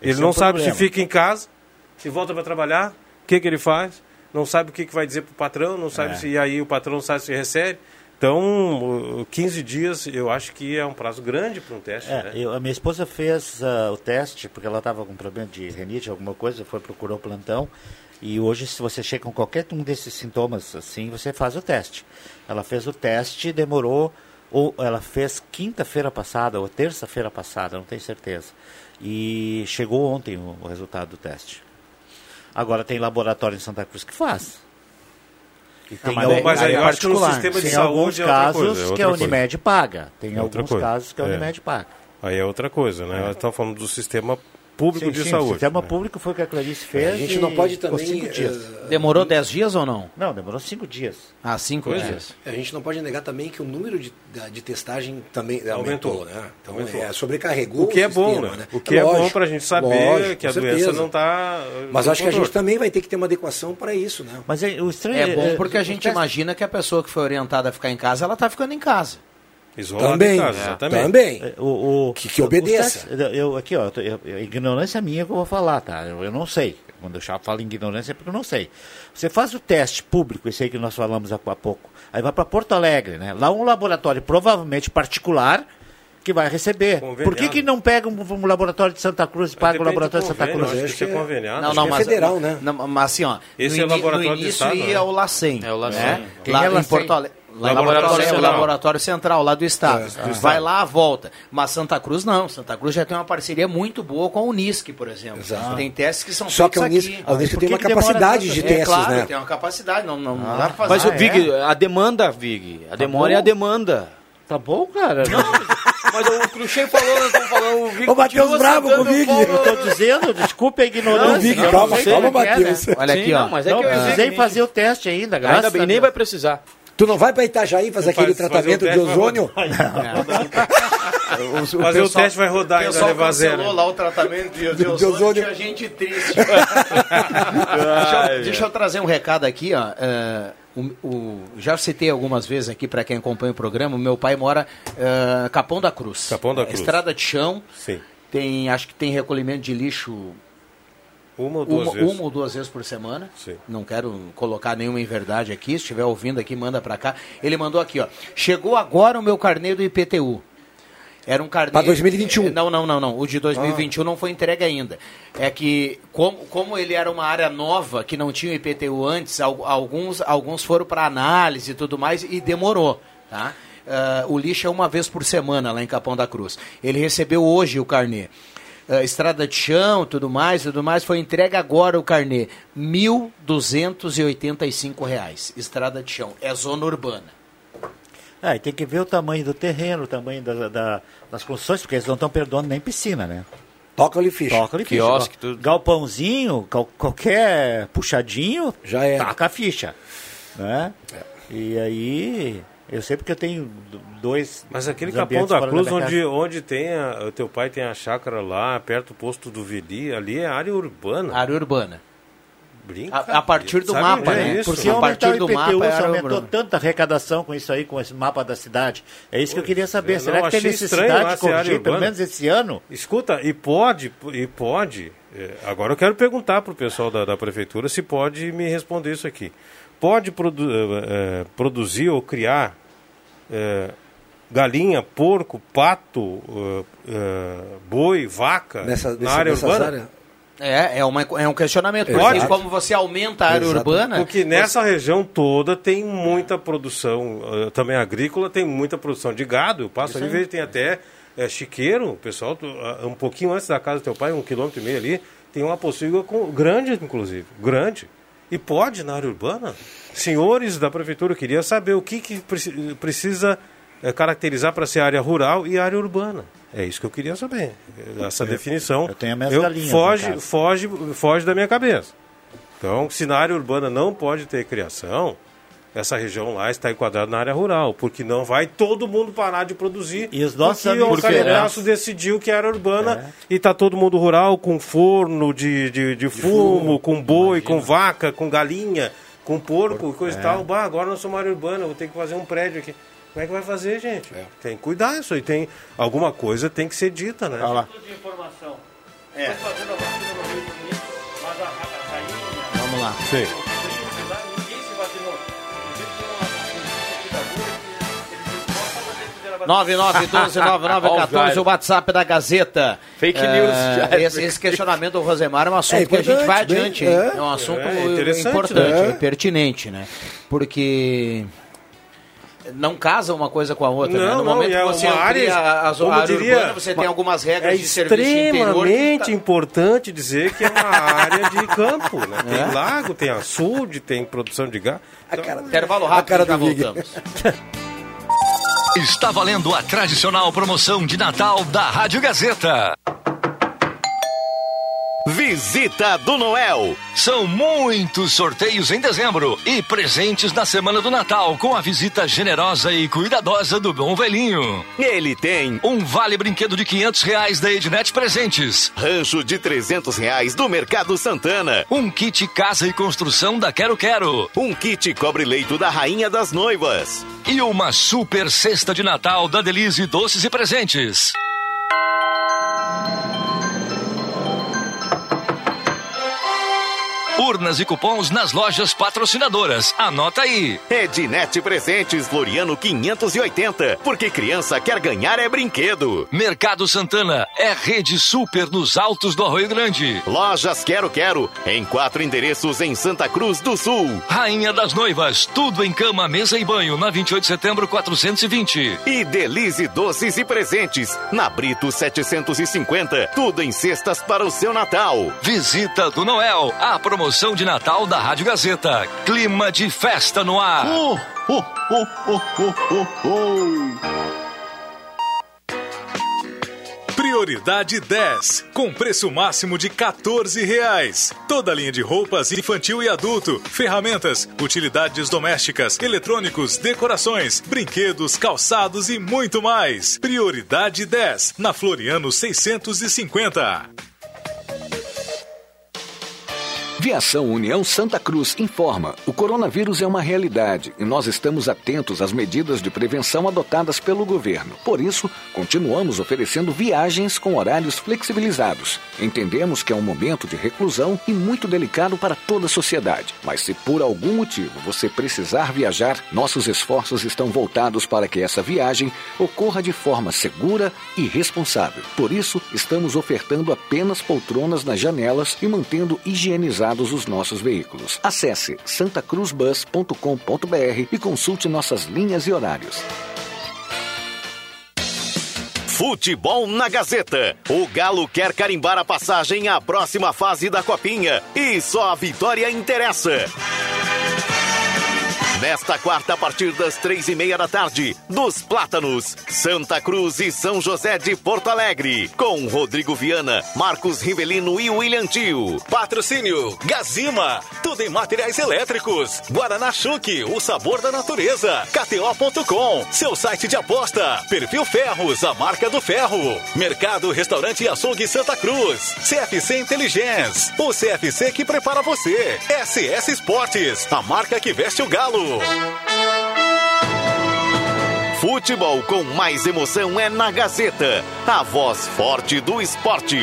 Speaker 12: Esse ele não é sabe problema. se fica em casa, se volta para trabalhar, o que, que ele faz, não sabe o que, que vai dizer para o patrão, não sabe é. se aí o patrão não sabe se recebe. Então, 15 dias eu acho que é um prazo grande para um teste.
Speaker 3: É,
Speaker 12: né?
Speaker 3: eu, a minha esposa fez uh, o teste, porque ela estava com problema de renite, alguma coisa, foi procurou o plantão. E hoje, se você chega com qualquer um desses sintomas assim, você faz o teste. Ela fez o teste, demorou, ou ela fez quinta-feira passada, ou terça-feira passada, não tenho certeza. E chegou ontem o, o resultado do teste. Agora tem laboratório em Santa Cruz que faz. E tem
Speaker 12: mas, algum, mas aí eu acho que no sistema de
Speaker 3: tem
Speaker 12: saúde
Speaker 3: alguns
Speaker 12: é
Speaker 3: casos
Speaker 12: coisa, é
Speaker 3: que a Unimed
Speaker 12: coisa.
Speaker 3: paga. Tem
Speaker 12: é
Speaker 3: alguns
Speaker 12: coisa.
Speaker 3: casos que a Unimed
Speaker 12: é.
Speaker 3: paga.
Speaker 12: Aí é outra coisa, né? É. Nós estamos falando do sistema público
Speaker 3: sim,
Speaker 12: de
Speaker 3: sim,
Speaker 12: saúde.
Speaker 3: O sistema né? público foi o que a Clarice fez.
Speaker 4: A gente não pode também.
Speaker 3: Cinco dias.
Speaker 1: Uh, demorou 10 dias ou não?
Speaker 3: Não, demorou cinco dias.
Speaker 1: Ah, cinco
Speaker 4: é.
Speaker 1: dias.
Speaker 4: A gente não pode negar também que o número de, de testagem também aumentou, aumentou né? Então aumentou. É, sobrecarregou
Speaker 12: o que
Speaker 4: o
Speaker 12: é bom, né? né? O que é, lógico, bom para a gente saber lógico, que a doença não está.
Speaker 4: Mas acho que a gente também vai ter que ter uma adequação para isso, né?
Speaker 3: Mas é, o estranho
Speaker 1: é bom porque a gente imagina que a pessoa que foi orientada a ficar em casa, ela está ficando em casa.
Speaker 12: Isolado
Speaker 4: também,
Speaker 12: casa, exatamente.
Speaker 4: também.
Speaker 3: O, o,
Speaker 4: que, que obedeça.
Speaker 3: Testes, eu, aqui, ó, eu, eu, ignorância minha que eu vou falar, tá? Eu, eu não sei. Quando eu falo em ignorância é porque eu não sei. Você faz o teste público, esse aí que nós falamos há pouco, aí vai para Porto Alegre, né? Lá um laboratório provavelmente particular que vai receber. Por que, que não pega um, um laboratório de Santa Cruz e paga o laboratório de Santa Cruz?
Speaker 12: Acho que é conveniado.
Speaker 1: Não, não,
Speaker 4: é
Speaker 1: mas,
Speaker 4: federal, né?
Speaker 1: Não, mas assim, ó,
Speaker 12: Esse
Speaker 1: no,
Speaker 12: é o laboratório
Speaker 1: no início
Speaker 12: Estado,
Speaker 1: ia
Speaker 12: né?
Speaker 1: o LACEN.
Speaker 5: É o LACEN.
Speaker 1: Né?
Speaker 3: Quem
Speaker 1: Lá
Speaker 3: é
Speaker 1: em
Speaker 3: LACEN?
Speaker 1: Porto Alegre. Lá
Speaker 12: Laboratório
Speaker 1: laboratório,
Speaker 12: Central.
Speaker 1: laboratório central lá do estado.
Speaker 4: É,
Speaker 1: Vai lá, volta. Mas Santa Cruz não. Santa Cruz já tem uma parceria muito boa com a Unisc, por exemplo.
Speaker 4: Exato.
Speaker 1: Tem testes que são
Speaker 4: Só que a Unisc,
Speaker 1: aqui.
Speaker 4: a Unisc tem uma capacidade de?
Speaker 1: É
Speaker 4: testes,
Speaker 1: claro,
Speaker 4: né?
Speaker 1: tem uma capacidade. Não, não, não
Speaker 3: Ah.
Speaker 1: dá pra fazer.
Speaker 5: Mas,
Speaker 3: Ah,
Speaker 5: o Vig,
Speaker 3: é?
Speaker 5: a demanda, Vig, a demora é a demanda.
Speaker 3: Tá bom, cara?
Speaker 5: Mas o Cruxem falou, nós estamos falando, o Vig
Speaker 4: Ô, Matheus bravo com o Vig.
Speaker 3: Eu tô dizendo, desculpe a ignorância.
Speaker 4: Não, Vig,
Speaker 3: não
Speaker 4: calma, calma, Matheus.
Speaker 3: né?
Speaker 1: Olha
Speaker 5: Sim,
Speaker 1: aqui, ó.
Speaker 5: não, mas é
Speaker 3: Não
Speaker 5: que eu
Speaker 3: precisei fazer o teste ainda, graças
Speaker 5: Ainda bem,
Speaker 3: a
Speaker 5: nem
Speaker 3: Deus.
Speaker 5: vai precisar.
Speaker 4: Tu não vai para Itajaí fazer aquele
Speaker 12: Faz-
Speaker 4: tratamento
Speaker 12: fazer o
Speaker 4: de ozônio?
Speaker 12: Fazer o teste vai rodar
Speaker 1: O
Speaker 12: ainda,
Speaker 1: pessoal
Speaker 12: levar zero.
Speaker 1: lá o tratamento de, de
Speaker 4: De
Speaker 1: ozônio, tinha gente triste. deixa, eu, deixa eu trazer um recado aqui, ó. É, o, o- já citei algumas vezes aqui para quem acompanha o programa. O meu pai mora é, Capão da Cruz.
Speaker 12: Capão da
Speaker 1: É
Speaker 12: Cruz.
Speaker 1: Estrada de chão.
Speaker 12: Sim.
Speaker 1: Tem, acho que tem recolhimento de lixo
Speaker 12: Uma ou duas
Speaker 1: uma,
Speaker 12: vezes.
Speaker 1: uma ou duas vezes por semana.
Speaker 12: Sim.
Speaker 1: Não quero colocar nenhuma inverdade aqui. Se estiver ouvindo aqui, manda para cá. Ele mandou aqui, ó. Chegou agora o meu carnê do IPTU. Era um carnê.
Speaker 4: Pra 2021.
Speaker 1: Não, não, não, não. O de 2021 não foi entregue ainda. É que, como, como ele era uma área nova, que não tinha IPTU antes, al- alguns, alguns foram para análise e tudo mais, e demorou. Tá? Ah, o lixo é uma vez por semana lá em Capão da Cruz. Ele recebeu hoje o carnê. Ah, estrada de chão, tudo mais, tudo mais, foi entregue agora o carnê. 1.285 reais. Estrada de chão. É zona urbana.
Speaker 3: Ah, e tem que ver o tamanho do terreno, o tamanho da, da- das construções, porque eles não estão perdoando nem piscina, né?
Speaker 4: Toca-lhe ficha.
Speaker 3: Toca-lhe ficha.
Speaker 5: Quiosque, tudo.
Speaker 3: Galpãozinho, qual- qualquer puxadinho,
Speaker 4: Já é.
Speaker 3: taca a ficha. Né? E aí, eu sei porque eu tenho dois.
Speaker 12: Mas aquele Capão da Cruz,
Speaker 3: minha
Speaker 12: onde, onde tem a, o teu pai tem a chácara lá, perto do posto do Vili, ali é área urbana.
Speaker 1: Área urbana.
Speaker 12: Brinca.
Speaker 1: A, a partir do
Speaker 12: Sabe
Speaker 1: mapa,
Speaker 12: é
Speaker 1: né?
Speaker 12: isso?
Speaker 3: Porque
Speaker 1: a partir
Speaker 3: o
Speaker 1: do
Speaker 3: IPTU,
Speaker 1: mapa
Speaker 3: se
Speaker 1: era
Speaker 3: aumentou tanta arrecadação com isso aí, com esse mapa da cidade. É isso que eu queria saber.
Speaker 12: é,
Speaker 3: Será que tem necessidade de corrigir, pelo menos esse ano?
Speaker 12: Escuta, e pode, e pode. é, Agora eu quero perguntar para o pessoal da, da prefeitura se pode me responder isso aqui. Pode produ- eh, produzir ou criar eh, galinha, porco, pato, eh, boi, vaca
Speaker 4: Nessa,
Speaker 12: na
Speaker 4: nessa,
Speaker 12: área urbana?
Speaker 1: É, é, uma, é um questionamento.
Speaker 4: Exato.
Speaker 1: Porque como você aumenta a área
Speaker 4: Exato.
Speaker 1: urbana.
Speaker 12: Porque nessa região toda tem muita produção, também agrícola, tem muita produção de gado. Eu passo
Speaker 1: Isso
Speaker 12: ali
Speaker 1: aí.
Speaker 12: vejo, tem até eh, chiqueiro, o pessoal, tu- ah, um pouquinho antes da casa do teu pai, um quilômetro e meio ali, tem uma com, grande, inclusive, grande. E pode na área urbana? Senhores da prefeitura, eu queria saber o que, que preci- precisa é, caracterizar para ser área rural e área urbana. É isso que eu queria saber. Essa eu, definição. Eu
Speaker 3: tenho a minha galinhas.
Speaker 12: Foge, foge, foge da minha cabeça. Então, se na área urbana não pode ter criação, essa região lá está enquadrada na área rural, porque não vai todo mundo parar de produzir.
Speaker 3: E os nossos
Speaker 12: porque
Speaker 3: amigos
Speaker 12: o Canedaço decidiu que era urbana é. e está todo mundo rural com forno de, de, de fumo, fumo, com boi, imagina. com vaca, com galinha, com porco, porco coisa e é. tal. Bah, agora nós somos área urbana, vou ter que fazer um prédio aqui. Como é que vai fazer, gente? É. Tem que cuidar isso aí. Tem, alguma coisa tem que ser dita, né?
Speaker 3: Olha lá.
Speaker 1: É. Vamos lá.
Speaker 12: Sim.
Speaker 1: 99129914, o WhatsApp da Gazeta.
Speaker 5: Fake news.
Speaker 1: É, esse, esse, questionamento do Rosemar é um assunto é que a gente vai adiante. Bem, é. é. um assunto é importante, né? pertinente, né? Porque não casa uma coisa com a outra.
Speaker 12: Não,
Speaker 1: né? No
Speaker 12: não,
Speaker 1: momento
Speaker 12: é
Speaker 1: que você
Speaker 12: uma área,
Speaker 1: a, a, a diria, urbana, você tem algumas regras
Speaker 12: é
Speaker 1: de serviço interior.
Speaker 12: É extremamente importante dizer que é uma área de campo. Né? Tem é? lago, tem açude, tem produção de gás.
Speaker 1: Então, cara, intervalo rápido, a cara já voltamos.
Speaker 18: Está valendo a tradicional promoção de Natal da Rádio Gazeta.
Speaker 6: Visita do Noel.
Speaker 18: São muitos sorteios em dezembro e presentes na semana do Natal com a visita generosa e cuidadosa do Bom Velhinho.
Speaker 6: Ele tem
Speaker 18: um vale brinquedo de 500 reais da Ednet Presentes,
Speaker 6: rancho de 300 reais do Mercado Santana,
Speaker 18: um kit casa e construção da Quero Quero,
Speaker 6: um kit cobre leito da Rainha das Noivas
Speaker 18: e uma super cesta de Natal da Delize Doces e Presentes. Urnas e cupons nas lojas patrocinadoras. Anota aí.
Speaker 6: Ednet Presentes Floriano 580. Porque criança quer ganhar é brinquedo.
Speaker 18: Mercado Santana é rede super nos altos do Arroio Grande.
Speaker 6: Lojas Quero Quero. Em quatro endereços em Santa Cruz do Sul.
Speaker 18: Rainha das Noivas. Tudo em cama, mesa e banho. Na 28 de setembro 420.
Speaker 6: E Delize Doces e Presentes. Na Brito 750. Tudo em cestas para o seu Natal.
Speaker 18: Visita do Noel. A promoção promoção de Natal da Rádio Gazeta. Clima de festa no ar. Oh, oh, oh, oh, oh, oh,
Speaker 28: Prioridade 10, com preço máximo de 14 reais. Toda linha de roupas infantil e adulto, ferramentas, utilidades domésticas, eletrônicos, decorações, brinquedos, calçados e muito mais. Prioridade 10, na Floriano 650.
Speaker 18: Viação União Santa Cruz informa: o coronavírus é uma realidade e nós estamos atentos às medidas de prevenção adotadas pelo governo. Por isso, continuamos oferecendo viagens com horários flexibilizados. Entendemos que é um momento de reclusão e muito delicado para toda a sociedade. Mas se por algum motivo você precisar viajar, nossos esforços estão voltados para que essa viagem ocorra de forma segura e responsável. Por isso, estamos ofertando apenas poltronas nas janelas e mantendo higienizadas os nossos veículos. Acesse santacruzbus.com.br e consulte nossas linhas e horários.
Speaker 6: Futebol na Gazeta. O Galo quer carimbar a passagem à próxima fase da Copinha e só a vitória interessa. Nesta quarta, a partir das três e meia da tarde, dos Plátanos, Santa Cruz e São José de Porto Alegre, com Rodrigo Viana, Marcos Rivelino e William Tio.
Speaker 20: Patrocínio Gazima, tudo em materiais elétricos. Guaraná Chuque, o sabor da natureza. KTO.com, seu site de aposta. Perfil Ferros, a marca do ferro. Mercado, Restaurante e Açougue Santa Cruz. CFC Inteligência, o CFC que prepara você. SS Esportes, a marca que veste o galo.
Speaker 6: Futebol com mais emoção é na Gazeta, a voz forte do esporte.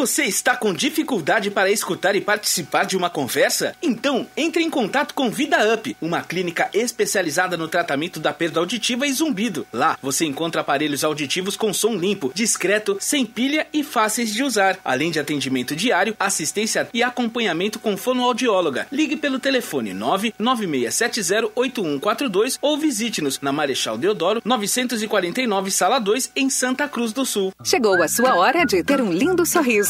Speaker 29: Você está com dificuldade para escutar e participar de uma conversa? Então, entre em contato com Vida Up, uma clínica especializada no tratamento da perda auditiva e zumbido. Lá, você encontra aparelhos auditivos com som limpo, discreto, sem pilha e fáceis de usar, além de atendimento diário, assistência e acompanhamento com fonoaudióloga. Ligue pelo telefone 996708142 ou visite-nos na Marechal Deodoro, 949, Sala 2, em Santa Cruz do Sul.
Speaker 30: Chegou a sua hora de ter um lindo sorriso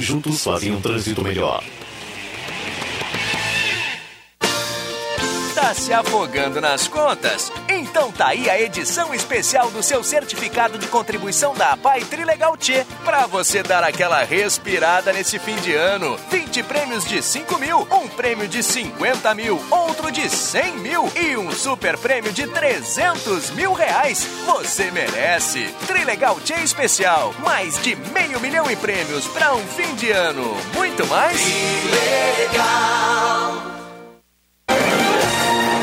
Speaker 6: juntos fazem um trânsito melhor.
Speaker 18: Tá se afogando nas contas? Então tá aí a edição especial do seu certificado de contribuição da APAI Trilegal T, pra você dar aquela respirada nesse fim de ano. 20 prêmios de 5 mil, um prêmio de 50 mil, outro de 100 mil e um super prêmio de 300 mil reais. Você merece. Trilegal T especial, mais de meio milhão em prêmios pra um fim de ano. Muito mais?
Speaker 31: Trilegal.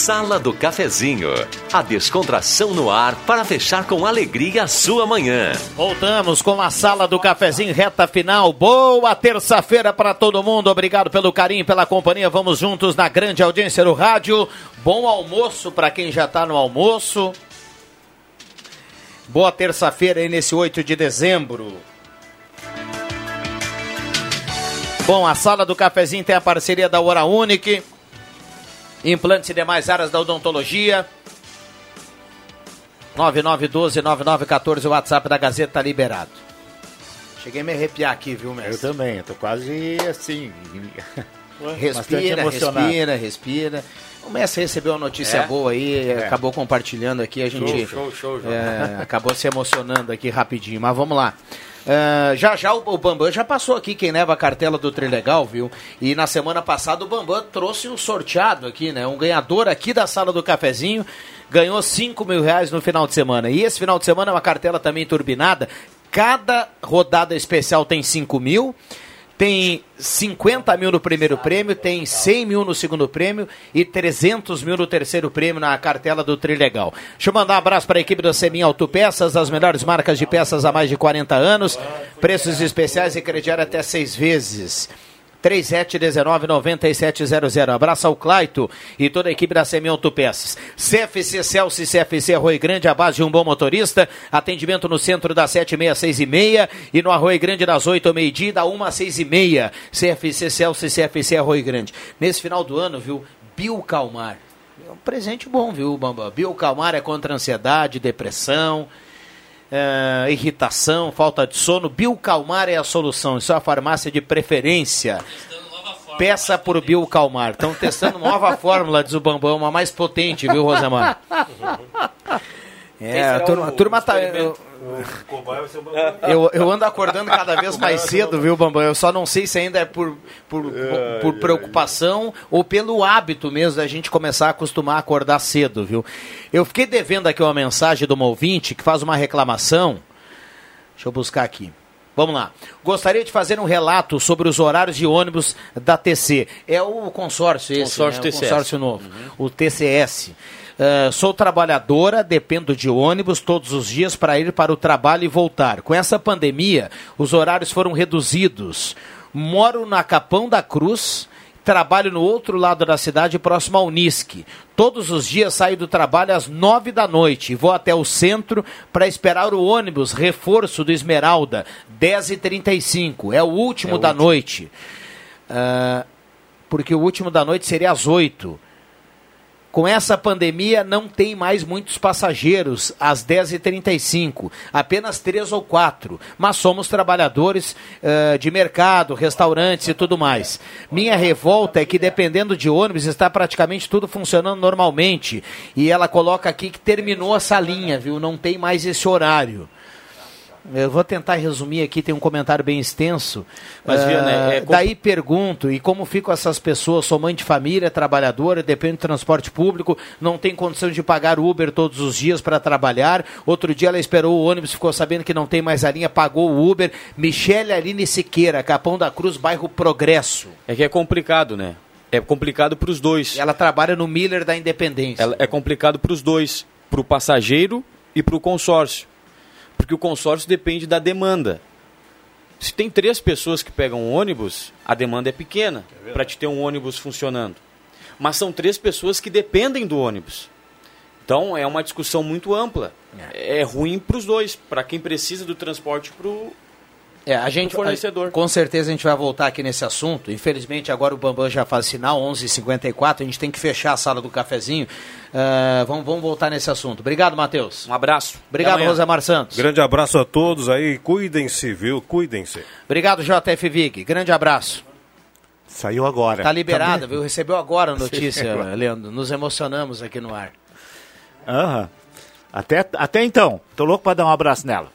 Speaker 11: Sala do Cafezinho, a descontração no ar para fechar com alegria a sua manhã.
Speaker 1: Voltamos com a Sala do Cafezinho, reta final. Boa terça-feira para todo mundo. Obrigado pelo carinho, pela companhia. Vamos juntos na grande audiência do rádio. Bom almoço para quem já está no almoço. Boa terça-feira aí nesse 8 de dezembro. Bom, a Sala do Cafezinho tem a parceria da Hora. Implantes e demais áreas da odontologia. 9912-9914, o WhatsApp da Gazeta tá liberado. Cheguei a me arrepiar aqui, viu, mestre?
Speaker 3: Eu também, tô quase assim.
Speaker 1: Respira, respira, respira. O mestre recebeu uma notícia
Speaker 3: É?
Speaker 1: boa aí,
Speaker 3: É.
Speaker 1: acabou compartilhando aqui, a gente
Speaker 3: Show, show, show,
Speaker 1: é, acabou se emocionando aqui rapidinho, mas vamos lá. Ah, já já o, o Bambam já passou aqui quem leva a cartela do Trilegal, viu? E na semana passada o Bambam trouxe um sorteado aqui, né? Um ganhador aqui da sala do cafezinho ganhou 5 mil reais no final de semana. E esse final de semana é uma cartela também turbinada. Cada rodada especial tem 5 mil. Tem 50 mil no primeiro prêmio, tem 100 mil no segundo prêmio e 300 mil no terceiro prêmio na cartela do Trilegal. Deixa eu mandar um abraço para a equipe da Semin Autopeças, as melhores marcas de peças há mais de 40 anos. Preços especiais e crediário até seis vezes. 3719-9700. Abraço ao Claito e toda a equipe da Semi Autopeças. CFC Celso e CFC Arroio Grande, a base de um bom motorista. Atendimento no centro das 7 e meia, 6 e no Arroio Grande das 8 ao meio-dia, da 1 às 6 e meia. CFC Celso e CFC Arroio Grande. Nesse final do ano, viu? Bio Calmar. É um presente bom, viu, Bamba? Bio Calmar é contra ansiedade, depressão é, irritação, falta de sono. Biocalmar é a solução. Isso é a farmácia de preferência. Peça por Biocalmar. Estão testando nova fórmula, diz o Bambam, uma mais potente, viu, Rosemar? É, a turma, a turma tá. Eu, eu, eu ando acordando cada vez mais cedo, viu, Bambam? Eu só não sei se ainda é por, por, por preocupação ou pelo hábito mesmo da gente começar a acostumar a acordar cedo, viu? Eu fiquei devendo aqui uma mensagem de uma ouvinte que faz uma reclamação. Deixa eu buscar aqui. Vamos lá. Gostaria de fazer um relato sobre os horários de ônibus da TC. É o consórcio esse,
Speaker 5: Consórcio
Speaker 1: né? O consórcio novo, o TCS. Uh, sou trabalhadora, dependo de ônibus todos os dias para ir para o trabalho e voltar. Com essa pandemia, os horários foram reduzidos. Moro na Capão da Cruz, trabalho no outro lado da cidade, próximo ao Unisque. Todos os dias saio do trabalho às nove da noite e vou até o centro para esperar o ônibus reforço do Esmeralda, 10h35. É o último
Speaker 5: É o
Speaker 1: da
Speaker 5: último.
Speaker 1: noite. Ah, porque o último da noite seria às 8. Com essa pandemia, não tem mais muitos passageiros às 10h35, apenas três ou quatro. Mas somos trabalhadores uh, de mercado, restaurantes e tudo mais. Minha revolta é que, dependendo de ônibus, está praticamente tudo funcionando normalmente. E ela coloca aqui que terminou essa linha, viu? Não tem mais esse horário. Eu vou tentar resumir aqui, tem um comentário bem extenso. Mas, uh, Viana, é... Daí pergunto, e como ficam essas pessoas? Sou mãe de família, trabalhadora, depende do transporte público, não tem condição de pagar Uber todos os dias para trabalhar. Outro dia ela esperou o ônibus, ficou sabendo que não tem mais a linha, pagou o Uber. Michele Aline Siqueira, Capão da Cruz, bairro Progresso.
Speaker 5: É que é complicado, né? É complicado para os dois.
Speaker 1: Ela trabalha no Miller da Independência.
Speaker 5: Ela é complicado para os dois, para o passageiro e para o consórcio porque o consórcio depende da demanda. Se tem três pessoas que pegam um ônibus, a demanda é pequena é para te ter um ônibus funcionando. Mas são três pessoas que dependem do ônibus. Então é uma discussão muito ampla. É, é ruim para os dois, para quem precisa do transporte para o
Speaker 1: é, a gente, fornecedor. A, com certeza a gente vai voltar aqui nesse assunto. Infelizmente agora o Bambam já faz sinal, 11h54, a gente tem que fechar a sala do cafezinho. Uh, vamos, vamos voltar nesse assunto. Obrigado, Matheus.
Speaker 5: Um abraço.
Speaker 1: Obrigado, Rosemar Santos.
Speaker 12: Grande abraço a todos aí, cuidem-se, viu? Cuidem-se.
Speaker 1: Obrigado, JF Vig. Grande abraço.
Speaker 3: Saiu agora.
Speaker 1: Tá liberado, viu? Recebeu agora a notícia, Leandro. Nos emocionamos aqui no ar.
Speaker 3: Aham. Até, até então. Tô louco para dar um abraço nela.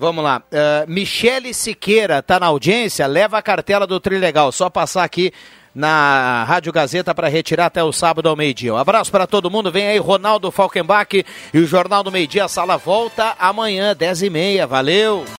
Speaker 1: Vamos lá. Uh, Michele Siqueira está na audiência, leva a cartela do Trilegal. Só passar aqui na Rádio Gazeta para retirar até o sábado ao meio-dia. Um abraço para todo mundo. Vem aí Ronaldo Falkenbach e o Jornal do Meio-Dia. A sala volta amanhã, 10h30. Valeu!